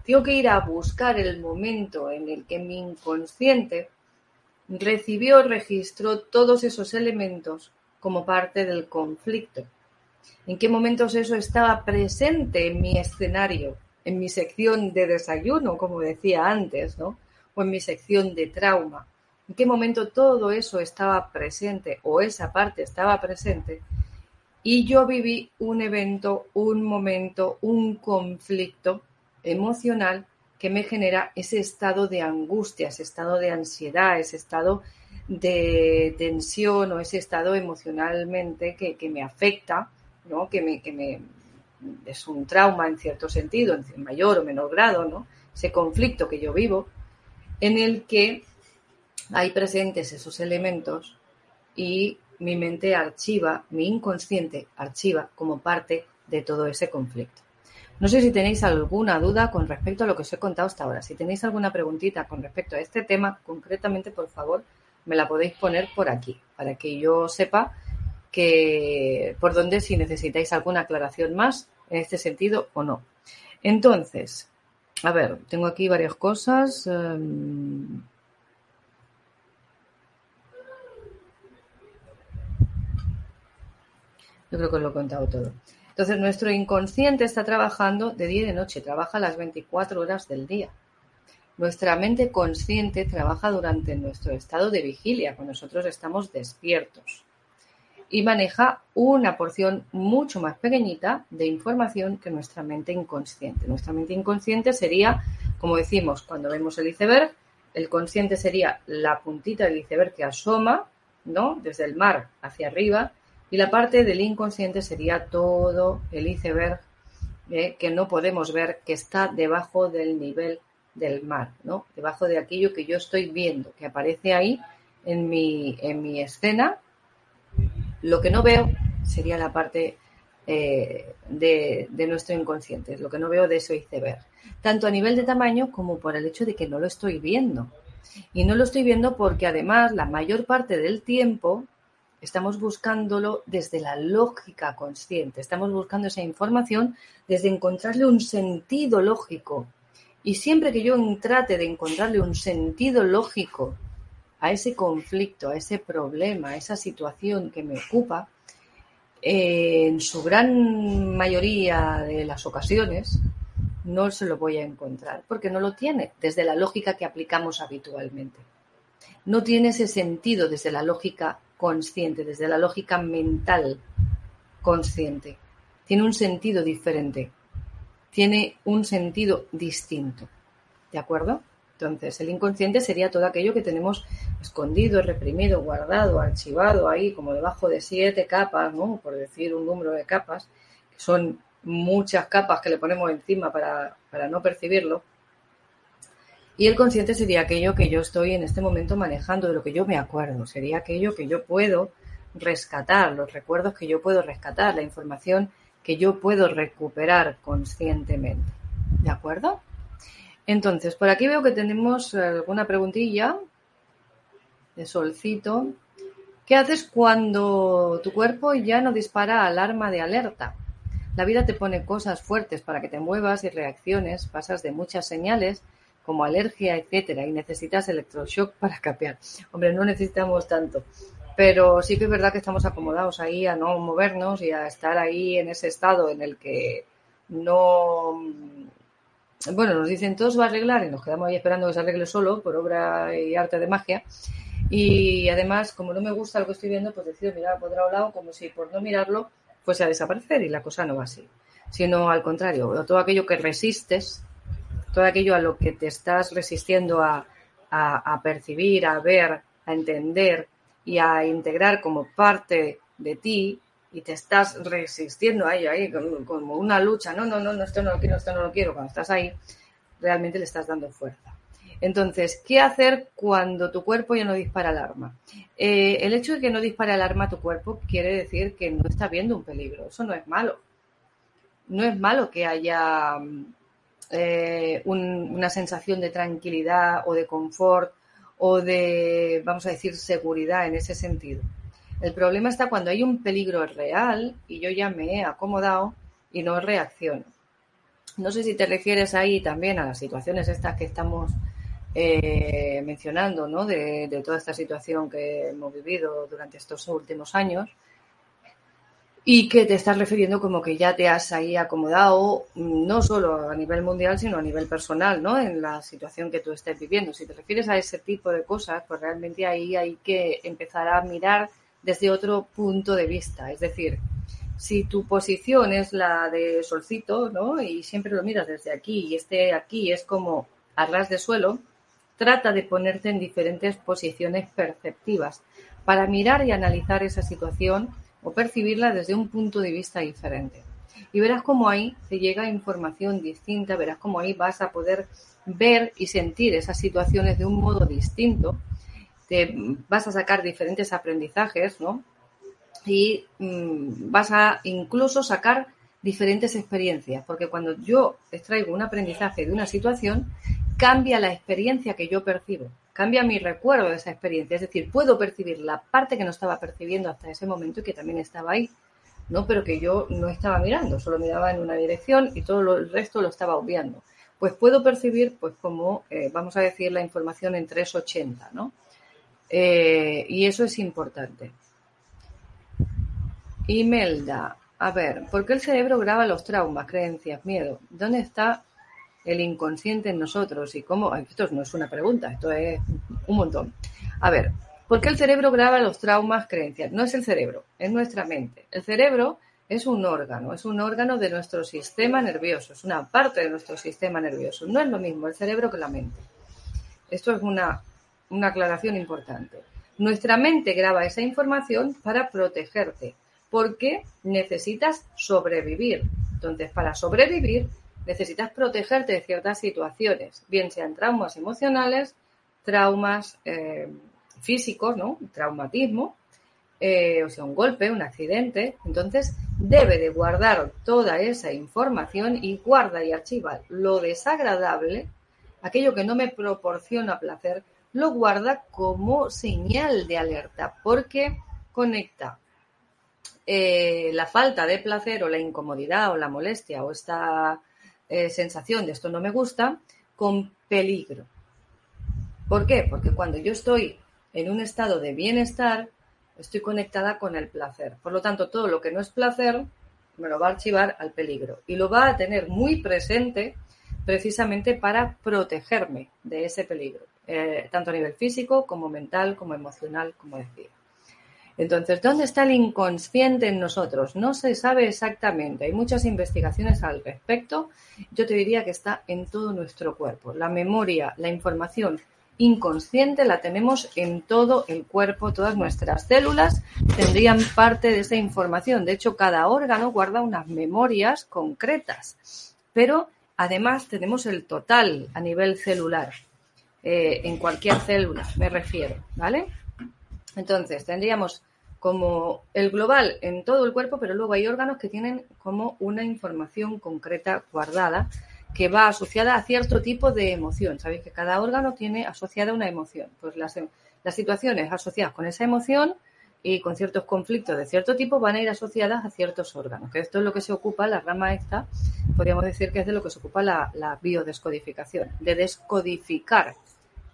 Tengo que ir a buscar el momento en el que mi inconsciente recibió, registró todos esos elementos como parte del conflicto. ¿En qué momentos eso estaba presente en mi escenario? en mi sección de desayuno, como decía antes, ¿no? O en mi sección de trauma. ¿En qué momento todo eso estaba presente o esa parte estaba presente? Y yo viví un evento, un momento, un conflicto emocional que me genera ese estado de angustia, ese estado de ansiedad, ese estado de tensión o ese estado emocionalmente que, que me afecta, ¿no? que, me, que me es un trauma en cierto sentido, en mayor o menor grado, ¿no? ese conflicto que yo vivo, en el que hay presentes esos elementos y mi mente archiva, mi inconsciente archiva como parte de todo ese conflicto. No sé si tenéis alguna duda con respecto a lo que os he contado hasta ahora. Si tenéis alguna preguntita con respecto a este tema, concretamente, por favor, me la podéis poner por aquí, para que yo sepa que por dónde si necesitáis alguna aclaración más en este sentido o no. Entonces, a ver, tengo aquí varias cosas. Em, yo creo que os lo he contado todo. Entonces, nuestro inconsciente está trabajando de día y de noche, trabaja las 24 horas del día. Nuestra mente consciente trabaja durante nuestro estado de vigilia, cuando nosotros estamos despiertos. Y maneja una porción mucho más pequeñita de información que nuestra mente inconsciente. Nuestra mente inconsciente sería, como decimos, cuando vemos el iceberg, el consciente sería la puntita del iceberg que asoma, ¿no? Desde el mar hacia arriba, y la parte del inconsciente sería todo el iceberg eh, que no podemos ver, que está debajo del nivel del mar, ¿no? Debajo de aquello que yo estoy viendo, que aparece ahí en mi, en mi escena. Lo que no veo sería la parte eh, de, de, nuestro inconsciente, lo que no veo de ese iceberg, tanto a nivel de tamaño como por el hecho de que no lo estoy viendo. Y no lo estoy viendo porque además la mayor parte del tiempo Estamos buscándolo desde la lógica consciente, estamos buscando esa información desde encontrarle un sentido lógico. Y siempre que yo trate de encontrarle un sentido lógico a ese conflicto, a ese problema, a esa situación que me ocupa, en su gran mayoría de las ocasiones no se lo voy a encontrar, porque no lo tiene desde la lógica que aplicamos habitualmente. No tiene ese sentido desde la lógica consciente, desde la lógica mental consciente. Tiene un sentido diferente, tiene un sentido distinto. ¿De acuerdo? Entonces, el inconsciente sería todo aquello que tenemos escondido, reprimido, guardado, archivado ahí, como debajo de siete capas, ¿no? Por decir un número de capas, que son muchas capas que le ponemos encima para, para no percibirlo. Y el consciente sería aquello que yo estoy en este momento manejando, de lo que yo me acuerdo, sería aquello que yo puedo rescatar, los recuerdos que yo puedo rescatar, la información que yo puedo recuperar conscientemente. ¿De acuerdo? Entonces, por aquí veo que tenemos alguna preguntilla de solcito. ¿Qué haces cuando tu cuerpo ya no dispara alarma de alerta? La vida te pone cosas fuertes para que te muevas y reacciones, pasas de muchas señales como alergia, etcétera, y necesitas electroshock para capear. Hombre, no necesitamos tanto, pero sí que es verdad que estamos acomodados ahí a no movernos y a estar ahí en ese estado en el que no bueno, nos dicen todo se va a arreglar y nos quedamos ahí esperando que se arregle solo por obra y arte de magia. Y además, como no me gusta lo que estoy viendo, pues decido mirar por otro lado como si por no mirarlo fuese a desaparecer y la cosa no va así. Sino al contrario, todo aquello que resistes todo aquello a lo que te estás resistiendo a, percibir, a ver, a entender y a integrar como parte de ti y te estás resistiendo a ello, ahí como una lucha, no, no, no, esto no lo quiero, esto no lo quiero, cuando estás ahí, realmente le estás dando fuerza. Entonces, ¿qué hacer cuando tu cuerpo ya no dispara alarma? Eh, el hecho de que no dispare alarma tu cuerpo quiere decir que no está viendo un peligro. Eso no es malo. No es malo que haya eh, una sensación de tranquilidad o de confort o de, vamos a decir, seguridad en ese sentido. El problema está cuando hay un peligro real y yo ya me he acomodado y no reacciono. No sé si te refieres ahí también a las situaciones estas que estamos eh, mencionando, ¿no? de, toda esta situación que hemos vivido durante estos últimos años y que te estás refiriendo como que ya te has ahí acomodado, no solo a nivel mundial, sino a nivel personal, ¿no? En la situación que tú estés viviendo. Si te refieres a ese tipo de cosas, pues realmente ahí hay que empezar a mirar desde otro punto de vista. Es decir, si tu posición es la de solcito, ¿no? Y siempre lo miras desde aquí y este aquí es como a ras de suelo, trata de ponerte en diferentes posiciones perceptivas para mirar y analizar esa situación o percibirla desde un punto de vista diferente. Y verás cómo ahí te llega información distinta, verás cómo ahí vas a poder ver y sentir esas situaciones de un modo distinto, te vas a sacar diferentes aprendizajes, ¿no? Y mm, vas a incluso sacar diferentes experiencias, porque cuando yo extraigo un aprendizaje de una situación, cambia la experiencia que yo percibo, cambia mi recuerdo de esa experiencia, es decir, puedo percibir la parte que no estaba percibiendo hasta ese momento y que también estaba ahí, ¿no? Pero que yo no estaba mirando, solo miraba en una dirección y todo el resto lo estaba obviando. Pues puedo percibir, pues como, eh, vamos a decir, la información en 380, ¿no? Eh, y eso es importante. Imelda, a ver, ¿por qué el cerebro graba los traumas, creencias, miedo? ¿Dónde está el inconsciente en nosotros? Y cómo, esto no es una pregunta, esto es un montón. A ver, ¿por qué el cerebro graba los traumas, creencias? No es el cerebro, es nuestra mente. El cerebro es un órgano, es un órgano de nuestro sistema nervioso, es una parte de nuestro sistema nervioso. No es lo mismo el cerebro que la mente. Esto es una, una aclaración importante. Nuestra mente graba esa información para protegerte, porque necesitas sobrevivir. Entonces, para sobrevivir, necesitas protegerte de ciertas situaciones, bien sean traumas emocionales, traumas eh, físicos, ¿no? Traumatismo, eh, o sea, un golpe, un accidente. Entonces, debe de guardar toda esa información y guarda y archiva lo desagradable, aquello que no me proporciona placer, lo guarda como señal de alerta, porque conecta eh, la falta de placer o la incomodidad o la molestia o esta eh, sensación de esto no me gusta con peligro. ¿Por qué? Porque cuando yo estoy en un estado de bienestar, estoy conectada con el placer. Por lo tanto, todo lo que no es placer me lo va a archivar al peligro y lo va a tener muy presente precisamente para protegerme de ese peligro, eh, tanto a nivel físico como mental, como emocional, como decía. Entonces, ¿dónde está el inconsciente en nosotros? No se sabe exactamente. Hay muchas investigaciones al respecto. Yo te diría que está en todo nuestro cuerpo. La memoria, la información inconsciente la tenemos en todo el cuerpo. Todas nuestras células tendrían parte de esa información. De hecho, cada órgano guarda unas memorias concretas. Pero además tenemos el total a nivel celular. Eh, en cualquier célula, me refiero. ¿Vale? Entonces, tendríamos como el global en todo el cuerpo, pero luego hay órganos que tienen como una información concreta guardada que va asociada a cierto tipo de emoción. Sabéis que cada órgano tiene asociada una emoción. Pues las, las situaciones asociadas con esa emoción y con ciertos conflictos de cierto tipo van a ir asociadas a ciertos órganos. Que esto es lo que se ocupa, la rama esta, podríamos decir que es de lo que se ocupa la, la biodescodificación, de descodificar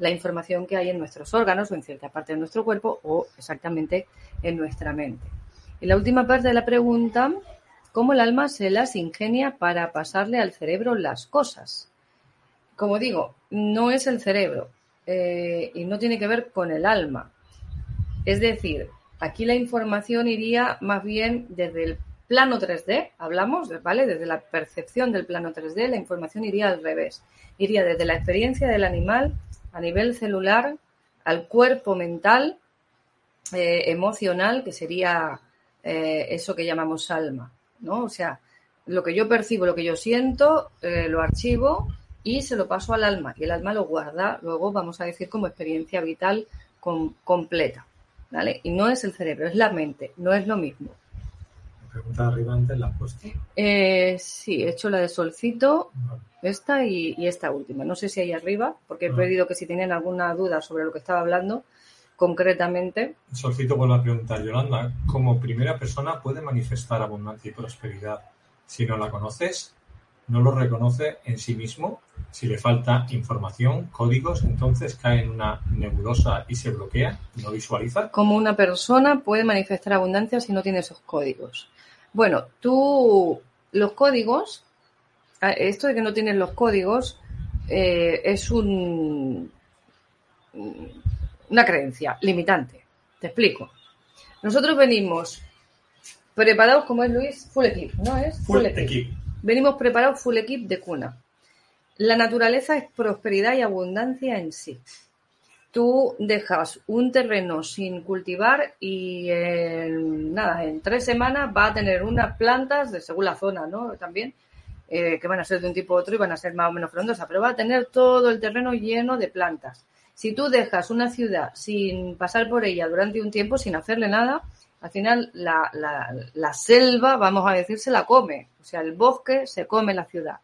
la información que hay en nuestros órganos o en cierta parte de nuestro cuerpo o exactamente en nuestra mente. Y la última parte de la pregunta, ¿cómo el alma se las ingenia para pasarle al cerebro las cosas? Como digo, no es el cerebro eh, y no tiene que ver con el alma. Es decir, aquí la información iría más bien desde el plano 3D, hablamos, ¿vale? Desde la percepción del plano 3D, la información iría al revés. Iría desde la experiencia del animal a nivel celular al cuerpo mental, eh, emocional, que sería eh, eso que llamamos alma, ¿no? O sea, lo que yo percibo, lo que yo siento, eh, lo archivo y se lo paso al alma y el alma lo guarda, luego vamos a decir como experiencia vital completa, ¿vale? Y no es el cerebro, es la mente, no es lo mismo. Pregunta arriba antes la puesto. sí, he hecho la de solcito. Esta y, esta última. No sé si hay arriba, porque he ah. pedido que si tienen alguna duda sobre lo que estaba hablando concretamente. Solicito por la pregunta, Yolanda. ¿Cómo primera persona puede manifestar abundancia y prosperidad si no la conoces? ¿No lo reconoce en sí mismo? Si le falta información, códigos, entonces cae en una nebulosa y se bloquea, no visualiza. ¿Cómo una persona puede manifestar abundancia si no tiene esos códigos? Bueno, tú, los códigos esto de que no tienes los códigos eh, es un, una creencia limitante. Te explico. Nosotros venimos preparados, como es Luis, full equip, ¿no es? Full, equip. Venimos preparados full equip de cuna. La naturaleza es prosperidad y abundancia en sí. Tú dejas un terreno sin cultivar y en, nada, en tres semanas va a tener unas plantas, de según la zona, ¿no? También, eh, que van a ser de un tipo u otro y van a ser más o menos frondosas, pero va a tener todo el terreno lleno de plantas. Si tú dejas una ciudad sin pasar por ella durante un tiempo, sin hacerle nada, al final la, la, la selva, vamos a decir, se la come. O sea, el bosque se come la ciudad.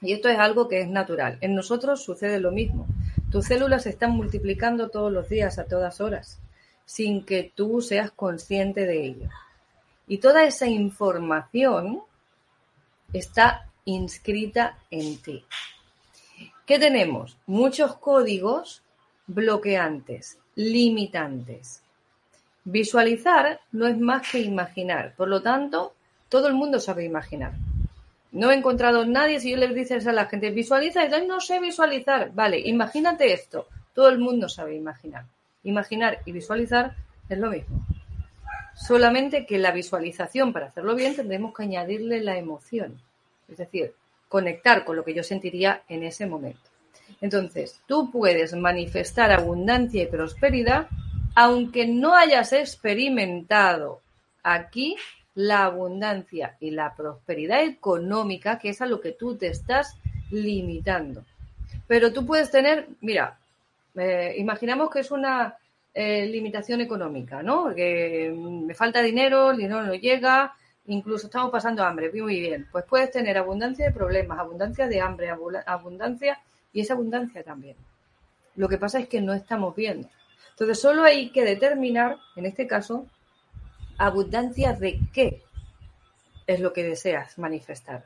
Y esto es algo que es natural. En nosotros sucede lo mismo. Tus células se están multiplicando todos los días, a todas horas, sin que tú seas consciente de ello. Y toda esa información está inscrita en ti. ¿Qué tenemos? Muchos códigos bloqueantes, limitantes. Visualizar no es más que imaginar. Por lo tanto, todo el mundo sabe imaginar. No he encontrado nadie, si yo le dices a la gente, visualiza, y no sé visualizar. Vale, imagínate esto. Todo el mundo sabe imaginar. Imaginar y visualizar es lo mismo. Solamente que la visualización, para hacerlo bien, tendremos que añadirle la emoción. Es decir, conectar con lo que yo sentiría en ese momento. Entonces, tú puedes manifestar abundancia y prosperidad aunque no hayas experimentado aquí la abundancia y la prosperidad económica, que es a lo que tú te estás limitando. Pero tú puedes tener, mira, eh, imaginamos que es una eh, limitación económica, ¿no? Que me falta dinero, el dinero no llega, incluso estamos pasando hambre, muy bien. Pues puedes tener abundancia de problemas, abundancia de hambre, abundancia y esa abundancia también. Lo que pasa es que no estamos viendo. Entonces, solo hay que determinar, en este caso, abundancia de qué es lo que deseas manifestar.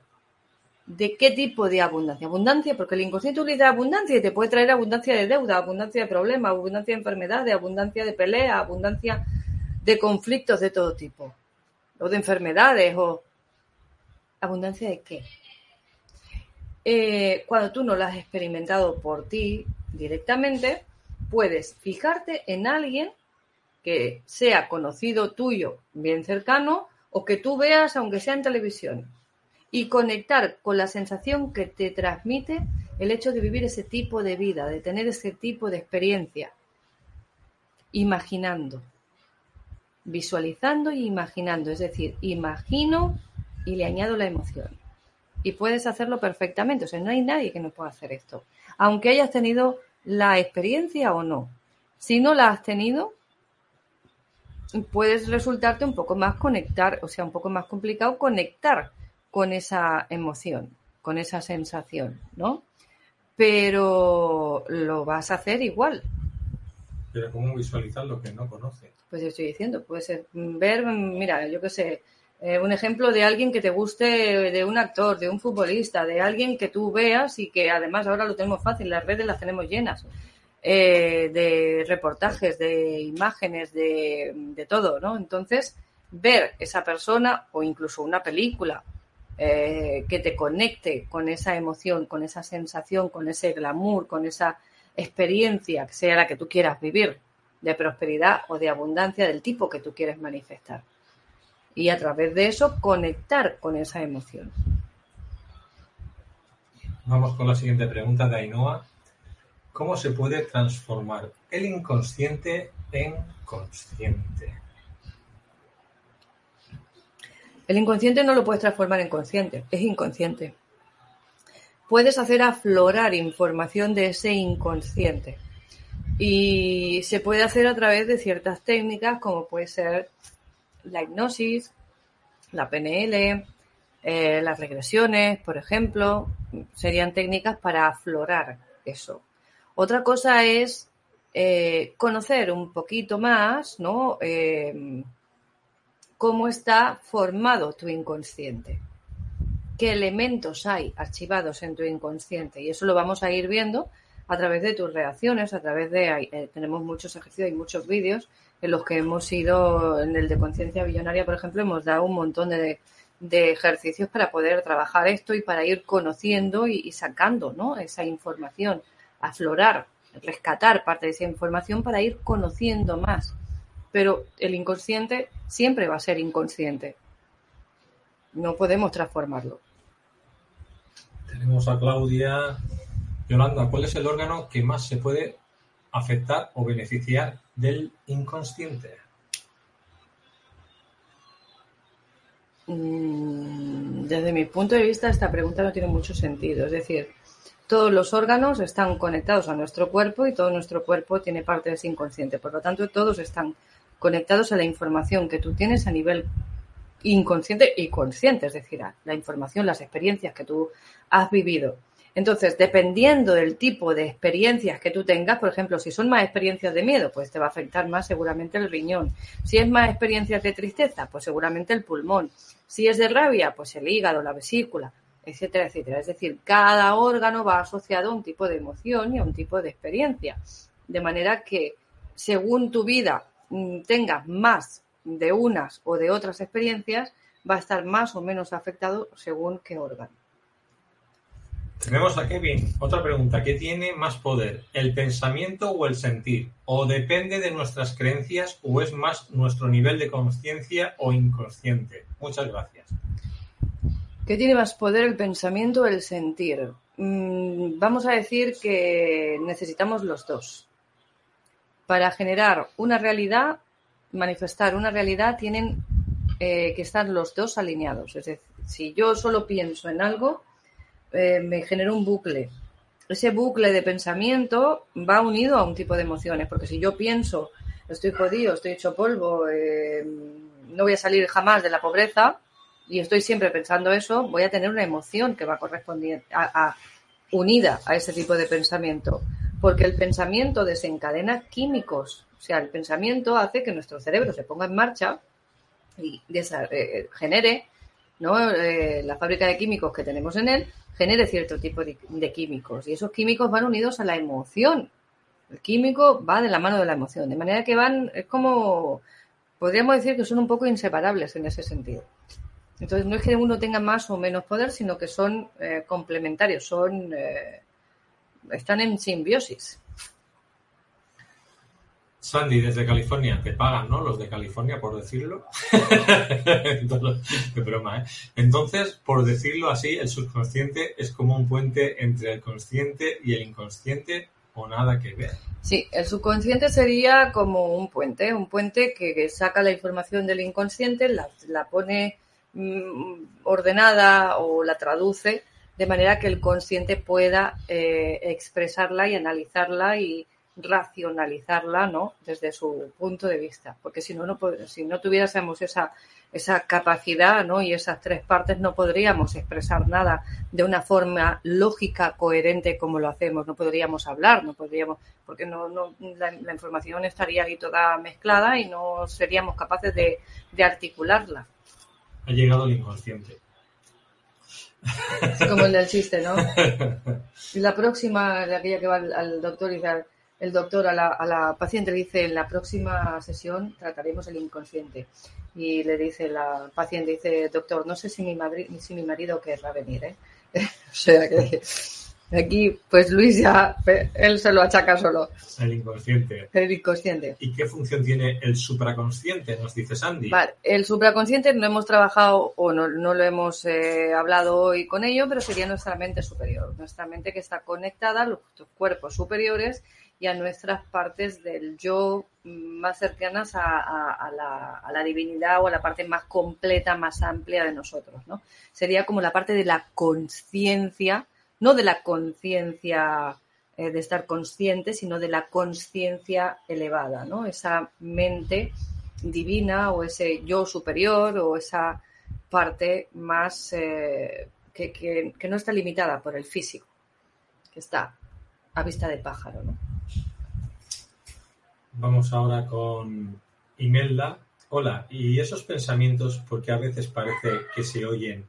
¿De qué tipo de abundancia? Abundancia, porque el inconsciente utiliza abundancia y te puede traer abundancia de deuda, abundancia de problemas, abundancia de enfermedades, abundancia de pelea, abundancia de conflictos de todo tipo, o de enfermedades, o abundancia de qué. Eh, cuando tú no la has experimentado por ti directamente, puedes fijarte en alguien que sea conocido tuyo, bien cercano, o que tú veas aunque sea en televisión, y conectar con la sensación que te transmite el hecho de vivir ese tipo de vida, de tener ese tipo de experiencia, imaginando, visualizando y imaginando, es decir, imagino y le añado la emoción. Y puedes hacerlo perfectamente, o sea, no hay nadie que no pueda hacer esto, aunque hayas tenido la experiencia o no. Si no la has tenido, puedes resultarte un poco más conectar, o sea, un poco más complicado conectar con esa emoción, con esa sensación, ¿no? Pero lo vas a hacer igual. Pero ¿cómo visualizar lo que no conoces? Pues estoy diciendo, puedes ver, mira, yo qué sé, eh, un ejemplo de alguien que te guste, de un actor, de un futbolista, de alguien que tú veas y que además ahora lo tenemos fácil, las redes las tenemos llenas. Eh, de reportajes, de imágenes, de, de, todo, ¿no? Entonces, ver esa persona o incluso una película eh, que te conecte con esa emoción, con esa sensación, con ese glamour, con esa experiencia, que sea la que tú quieras vivir, de prosperidad o de abundancia del tipo que tú quieres manifestar. Y a través de eso conectar con esa emoción. Vamos con la siguiente pregunta de Ainhoa. ¿Cómo se puede transformar el inconsciente en consciente? El inconsciente no lo puedes transformar en consciente, es inconsciente. Puedes hacer aflorar información de ese inconsciente. Y se puede hacer a través de ciertas técnicas como puede ser la hipnosis, la PNL, eh, las regresiones, por ejemplo, serían técnicas para aflorar eso. Otra cosa es eh, conocer un poquito más, ¿no? Eh, cómo está formado tu inconsciente, qué elementos hay archivados en tu inconsciente y eso lo vamos a ir viendo a través de tus reacciones, a través de, eh, tenemos muchos ejercicios y muchos vídeos en los que hemos ido, en el de conciencia billonaria, por ejemplo, hemos dado un montón de, de, ejercicios para poder trabajar esto y para ir conociendo y, y sacando ¿no? esa información aflorar, rescatar parte de esa información para ir conociendo más. Pero el inconsciente siempre va a ser inconsciente. No podemos transformarlo. Tenemos a Claudia. Yolanda, ¿cuál es el órgano que más se puede afectar o beneficiar del inconsciente? Mm, desde mi punto de vista, esta pregunta no tiene mucho sentido. Es decir, todos los órganos están conectados a nuestro cuerpo y todo nuestro cuerpo tiene parte de ese inconsciente. Por lo tanto, todos están conectados a la información que tú tienes a nivel inconsciente y consciente, es decir, a la información, las experiencias que tú has vivido. Entonces, dependiendo del tipo de experiencias que tú tengas, por ejemplo, si son más experiencias de miedo, pues te va a afectar más seguramente el riñón. Si es más experiencias de tristeza, pues seguramente el pulmón. Si es de rabia, pues el hígado, la vesícula, etcétera, etcétera. Es decir, cada órgano va asociado a un tipo de emoción y a un tipo de experiencia. De manera que, según tu vida mm, tengas más de unas o de otras experiencias, va a estar más o menos afectado según qué órgano. Tenemos a Kevin. Otra pregunta. ¿Qué tiene más poder, el pensamiento o el sentir? ¿O depende de nuestras creencias o es más nuestro nivel de conciencia o inconsciente? Muchas gracias. ¿Qué tiene más poder, el pensamiento o el sentir? Mm, vamos a decir que necesitamos los dos. Para generar una realidad, manifestar una realidad, tienen eh, que estar los dos alineados. Es decir, si yo solo pienso en algo, eh, me genera un bucle. Ese bucle de pensamiento va unido a un tipo de emociones, porque si yo pienso, estoy jodido, estoy hecho polvo, eh, no voy a salir jamás de la pobreza, y estoy siempre pensando eso, voy a tener una emoción que va a corresponder a, unida a ese tipo de pensamiento, porque el pensamiento desencadena químicos, o sea, el pensamiento hace que nuestro cerebro se ponga en marcha y eh, genere ¿no? la fábrica de químicos que tenemos en él genere cierto tipo de, químicos y esos químicos van unidos a la emoción. El químico va de la mano de la emoción, de manera que van, es como, podríamos decir que son un poco inseparables en ese sentido. Entonces no es que uno tenga más o menos poder, sino que son eh, complementarios, son, eh, están en simbiosis. Sandy, desde California, te pagan, ¿no? Los de California, por decirlo. Qué broma, ¿eh? Entonces, por decirlo así, el subconsciente es como un puente entre el consciente y el inconsciente o nada que ver. Sí, el subconsciente sería como un puente, un puente que, saca la información del inconsciente, la, pone ordenada o la traduce de manera que el consciente pueda eh, expresarla y analizarla y racionalizarla, ¿no? Desde su punto de vista, porque si no, no si no tuviésemos esa, esa capacidad, ¿no? Y esas tres partes no podríamos expresar nada de una forma lógica, coherente como lo hacemos, no podríamos hablar, no podríamos, porque no, no la, información estaría ahí toda mezclada y no seríamos capaces de, articularla. Ha llegado el inconsciente. Como el del chiste, ¿no? La próxima, la aquella que va al, doctor y el doctor a la, paciente le dice, en la próxima sesión trataremos el inconsciente. Y le dice la paciente, dice, doctor, no sé si mi, madre, si mi marido querrá venir. ¿eh? o sea que aquí, pues Luis ya, él se lo achaca solo. El inconsciente. El inconsciente. ¿Y qué función tiene el supraconsciente? Nos dice Sandy. Vale, el supraconsciente no hemos trabajado o no, no lo hemos eh, hablado hoy con ello, pero sería nuestra mente superior. Nuestra mente que está conectada a los cuerpos superiores y a nuestras partes del yo más cercanas a, la, divinidad o a la parte más completa, más amplia de nosotros, ¿no? Sería como la parte de la conciencia, no de la conciencia eh, de estar consciente, sino de la conciencia elevada, ¿no? Esa mente divina o ese yo superior o esa parte más eh, que, que no está limitada por el físico, que está a vista de pájaro, ¿no? Vamos ahora con Imelda. Hola, ¿y esos pensamientos porque a veces parece que se oyen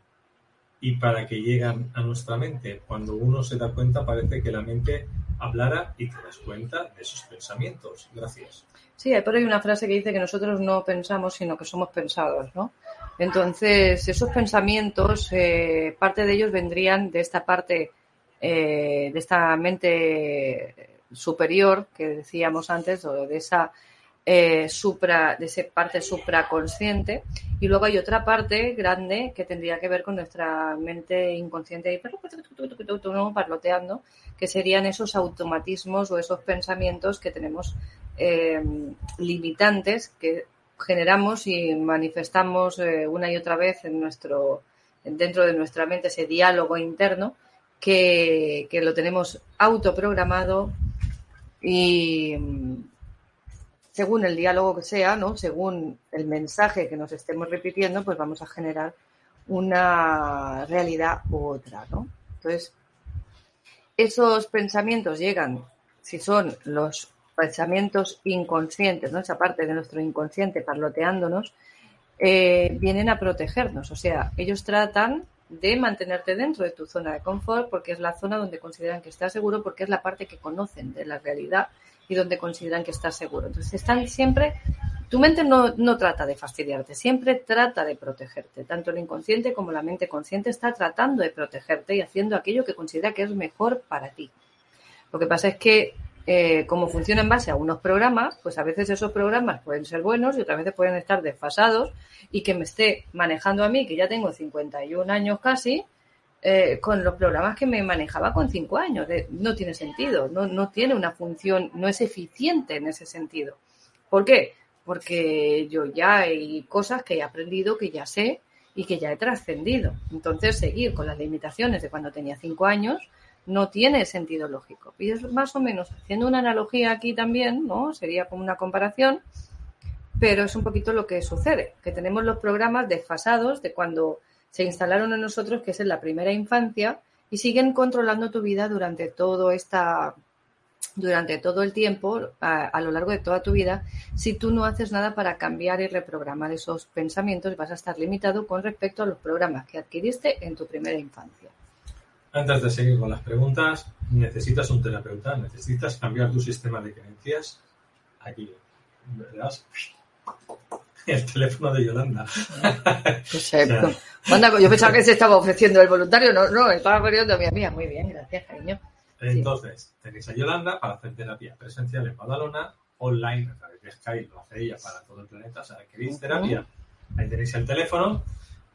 y para que llegan a nuestra mente? Cuando uno se da cuenta parece que la mente hablara y te das cuenta de esos pensamientos. Gracias. Sí, hay por ahí una frase que dice que nosotros no pensamos, sino que somos pensados, ¿no? Entonces, esos pensamientos, eh, parte de ellos vendrían de esta parte, eh, de esta mente superior que decíamos antes, o de esa eh, supra, de esa parte supraconsciente, Y luego hay otra parte grande que tendría que ver con nuestra mente inconsciente y parloteando, que serían esos automatismos o esos pensamientos que tenemos eh, limitantes que generamos y manifestamos eh, una y otra vez en nuestro dentro de nuestra mente ese diálogo interno que, que lo tenemos autoprogramado y según el diálogo que sea, ¿no? según el mensaje que nos estemos repitiendo, pues vamos a generar una realidad u otra. ¿no? Entonces, esos pensamientos llegan, si son los pensamientos inconscientes, ¿no? esa parte de nuestro inconsciente parloteándonos, eh, vienen a protegernos. O sea, ellos tratan de mantenerte dentro de tu zona de confort porque es la zona donde consideran que estás seguro, porque es la parte que conocen de la realidad y donde consideran que estás seguro. Entonces están siempre, tu mente no, no trata de fastidiarte, siempre trata de protegerte. Tanto el inconsciente como la mente consciente está tratando de protegerte y haciendo aquello que considera que es mejor para ti. Lo que pasa es que eh, como funciona en base a unos programas, pues a veces esos programas pueden ser buenos y otras veces pueden estar desfasados y que me esté manejando a mí, que ya tengo 51 años casi, eh, con los programas que me manejaba con cinco años. no tiene sentido, no, no tiene una función, no es eficiente en ese sentido. ¿Por qué? Porque yo ya hay cosas que he aprendido, que ya sé y que ya he trascendido. Entonces, seguir con las limitaciones de cuando tenía cinco años no tiene sentido lógico. Y es más o menos haciendo una analogía aquí también, ¿no? Sería como una comparación, pero es un poquito lo que sucede, que tenemos los programas desfasados de cuando se instalaron en nosotros, que es en la primera infancia, y siguen controlando tu vida durante todo esta durante todo el tiempo, a, lo largo de toda tu vida, si tú no haces nada para cambiar y reprogramar esos pensamientos, vas a estar limitado con respecto a los programas que adquiriste en tu primera infancia. Antes de seguir con las preguntas, necesitas un terapeuta, necesitas cambiar tu sistema de creencias. Aquí, ¿verdad? el teléfono de Yolanda. yo pensaba que se estaba ofreciendo el voluntario, no, no, estaba poniendo a mi amiga. Muy bien, gracias, cariño. Entonces, tenéis a Yolanda para hacer terapia presencial en Badalona, online, a través de Skype, lo hace ella para todo el planeta. O sea, queréis terapia, ahí tenéis el teléfono,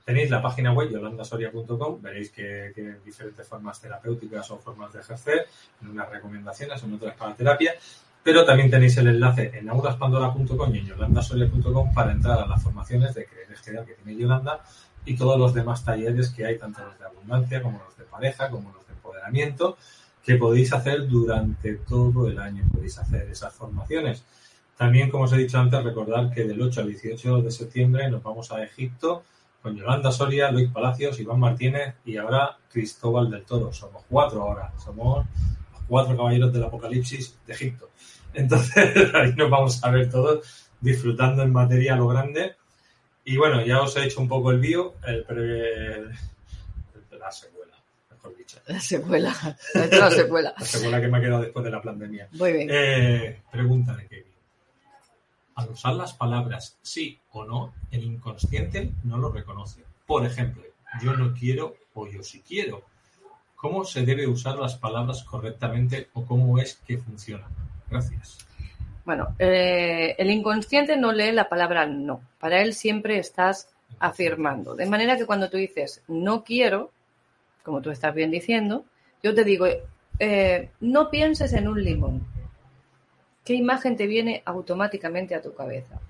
tenéis la página web yolandasoria.com, veréis que tienen diferentes formas terapéuticas o formas de ejercer, en unas recomendaciones, en otras para terapia, pero también tenéis el enlace en aulaspandora.com y en yolandasoria.com para entrar a las formaciones de creer que tiene Yolanda y todos los demás talleres que hay, tanto los de abundancia como los de pareja, como los de empoderamiento, que podéis hacer durante todo el año. Podéis hacer esas formaciones. También, como os he dicho antes, recordar que del 8 al 18 de septiembre nos vamos a Egipto con Yolanda Soria, Luis Palacios, Iván Martínez y ahora Cristóbal del Toro. Somos cuatro ahora. Somos los cuatro caballeros del apocalipsis de Egipto. Entonces, ahí nos vamos a ver todos disfrutando en materia a lo grande. Y bueno, ya os he hecho un poco el bio, el pre... la secuela, mejor dicho. La secuela, la secuela. la secuela que me ha quedado después de la pandemia. Muy bien. Eh, pregunta de Kevin. Al usar las palabras sí o no, el inconsciente no lo reconoce. Por ejemplo, yo no quiero o yo sí quiero. ¿Cómo se debe usar las palabras correctamente o cómo es que funcionan? Gracias. Bueno, eh, el inconsciente no lee la palabra no. Para él siempre estás afirmando. De manera que cuando tú dices no quiero, como tú estás bien diciendo, yo te digo, eh, no pienses en un limón. ¿Qué imagen te viene automáticamente a tu cabeza?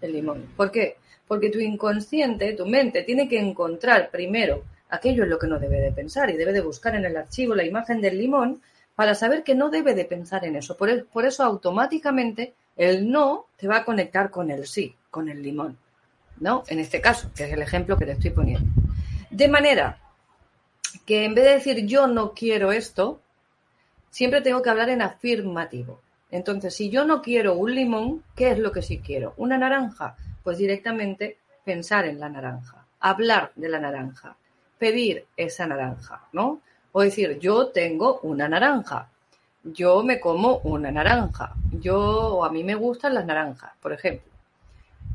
El limón. ¿Por qué? Porque tu inconsciente, tu mente, tiene que encontrar primero aquello en lo que no debe de pensar y debe de buscar en el archivo la imagen del limón para saber que no debe de pensar en eso. Por, eso automáticamente el no te va a conectar con el sí, con el limón. ¿No? En este caso, que es el ejemplo que te estoy poniendo. De manera que en vez de decir yo no quiero esto, siempre tengo que hablar en afirmativo. Entonces, si yo no quiero un limón, ¿qué es lo que sí quiero? ¿Una naranja? Pues directamente pensar en la naranja, hablar de la naranja, pedir esa naranja, ¿no? O decir, yo tengo una naranja, yo me como una naranja, yo a mí me gustan las naranjas, por ejemplo.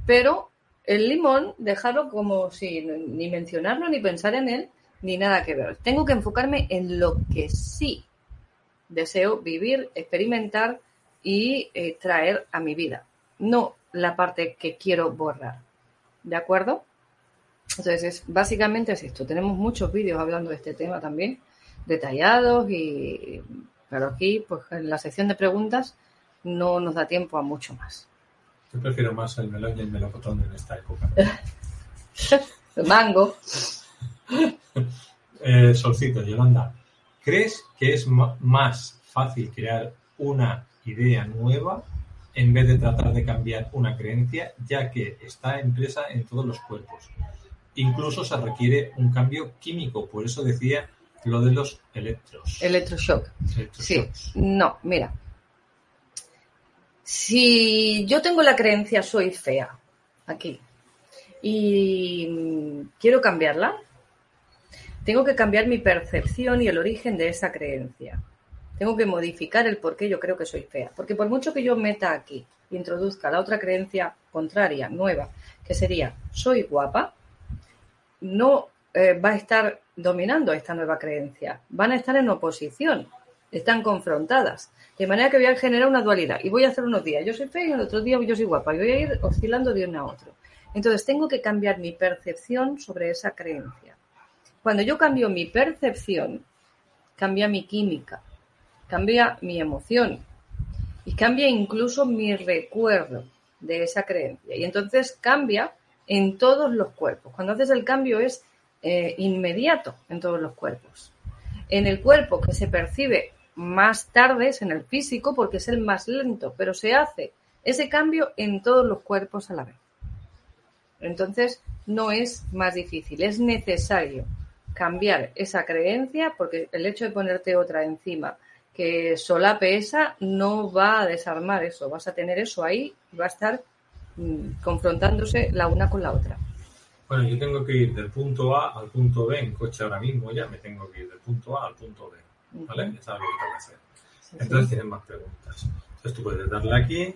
Pero el limón, dejarlo como si ni mencionarlo, ni pensar en él, ni nada que ver. Tengo que enfocarme en lo que sí deseo vivir, experimentar y eh, traer a mi vida, no la parte que quiero borrar. ¿De acuerdo? Entonces, es, básicamente es esto. Tenemos muchos vídeos hablando de este tema también, detallados, y pero aquí, pues en la sección de preguntas, no nos da tiempo a mucho más. Yo prefiero más el melón y el melocotón en esta época. el mango. eh, Solcito, Yolanda, ¿crees que es más fácil crear una idea nueva en vez de tratar de cambiar una creencia, ya que está impresa en todos los cuerpos? Incluso se requiere un cambio químico, por eso decía lo de los electros. Electroshock. Sí, no, mira. Si yo tengo la creencia soy fea, aquí, y quiero cambiarla, tengo que cambiar mi percepción y el origen de esa creencia. Tengo que modificar el por qué yo creo que soy fea. Porque por mucho que yo meta aquí, introduzca la otra creencia contraria, nueva, que sería soy guapa, no eh, va a estar dominando esta nueva creencia. Van a estar en oposición, están confrontadas. De manera que voy a generar una dualidad. Y voy a hacer unos días yo soy fea y el otro día yo soy guapa. Y voy a ir oscilando de uno a otro. Entonces tengo que cambiar mi percepción sobre esa creencia. Cuando yo cambio mi percepción, cambia mi química, cambia mi emoción y cambia incluso mi recuerdo de esa creencia. Y entonces cambia en todos los cuerpos. Cuando haces el cambio es eh, inmediato en todos los cuerpos. En el cuerpo que se percibe más tarde es en el físico porque es el más lento, pero se hace ese cambio en todos los cuerpos a la vez. Entonces, no es más difícil, es necesario cambiar esa creencia porque el hecho de ponerte otra encima que solape esa no va a desarmar eso, vas a tener eso ahí y va a estar mm, confrontándose la una con la otra. Bueno, yo tengo que ir del punto A al punto B en coche ahora mismo, ya me tengo que ir del punto A al punto B. ¿Vale? Uh -huh. lo que tengo que hacer. Sí, Entonces sí. tienen más preguntas. Entonces tú puedes darle aquí,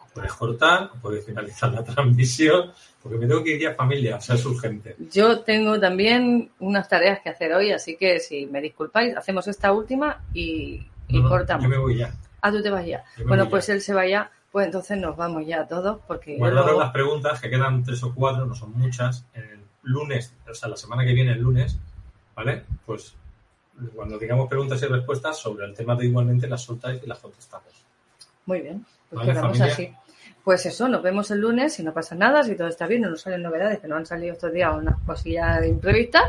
o puedes cortar, o puedes finalizar la transmisión, porque me tengo que ir ya a familia, o sea, es urgente. Yo tengo también unas tareas que hacer hoy, así que si me disculpáis, hacemos esta última y, y No, no, cortamos. Yo me voy ya. Ah, tú te vas ya. Bueno, pues ya. él se va ya. Pues entonces nos vamos ya todos, porque Bueno, luego- las preguntas, que quedan tres o cuatro, no son muchas. El lunes, o sea, la semana que viene, el lunes, ¿vale? Pues cuando digamos preguntas y respuestas sobre el tema de igualmente las soltáis y las contestamos. Muy bien, pues Vale, quedamos familia. así. Pues eso, nos vemos el lunes, si no pasa nada, si todo está bien, no nos salen novedades, que no han salido estos días unas cosillas imprevistas,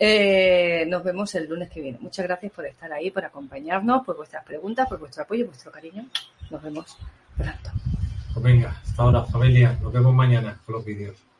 eh, nos vemos el lunes que viene. Muchas gracias por estar ahí, por acompañarnos, por vuestras preguntas, por vuestro apoyo, vuestro cariño. Nos vemos pronto. Pues venga, hasta ahora, familia. Nos vemos mañana con los vídeos.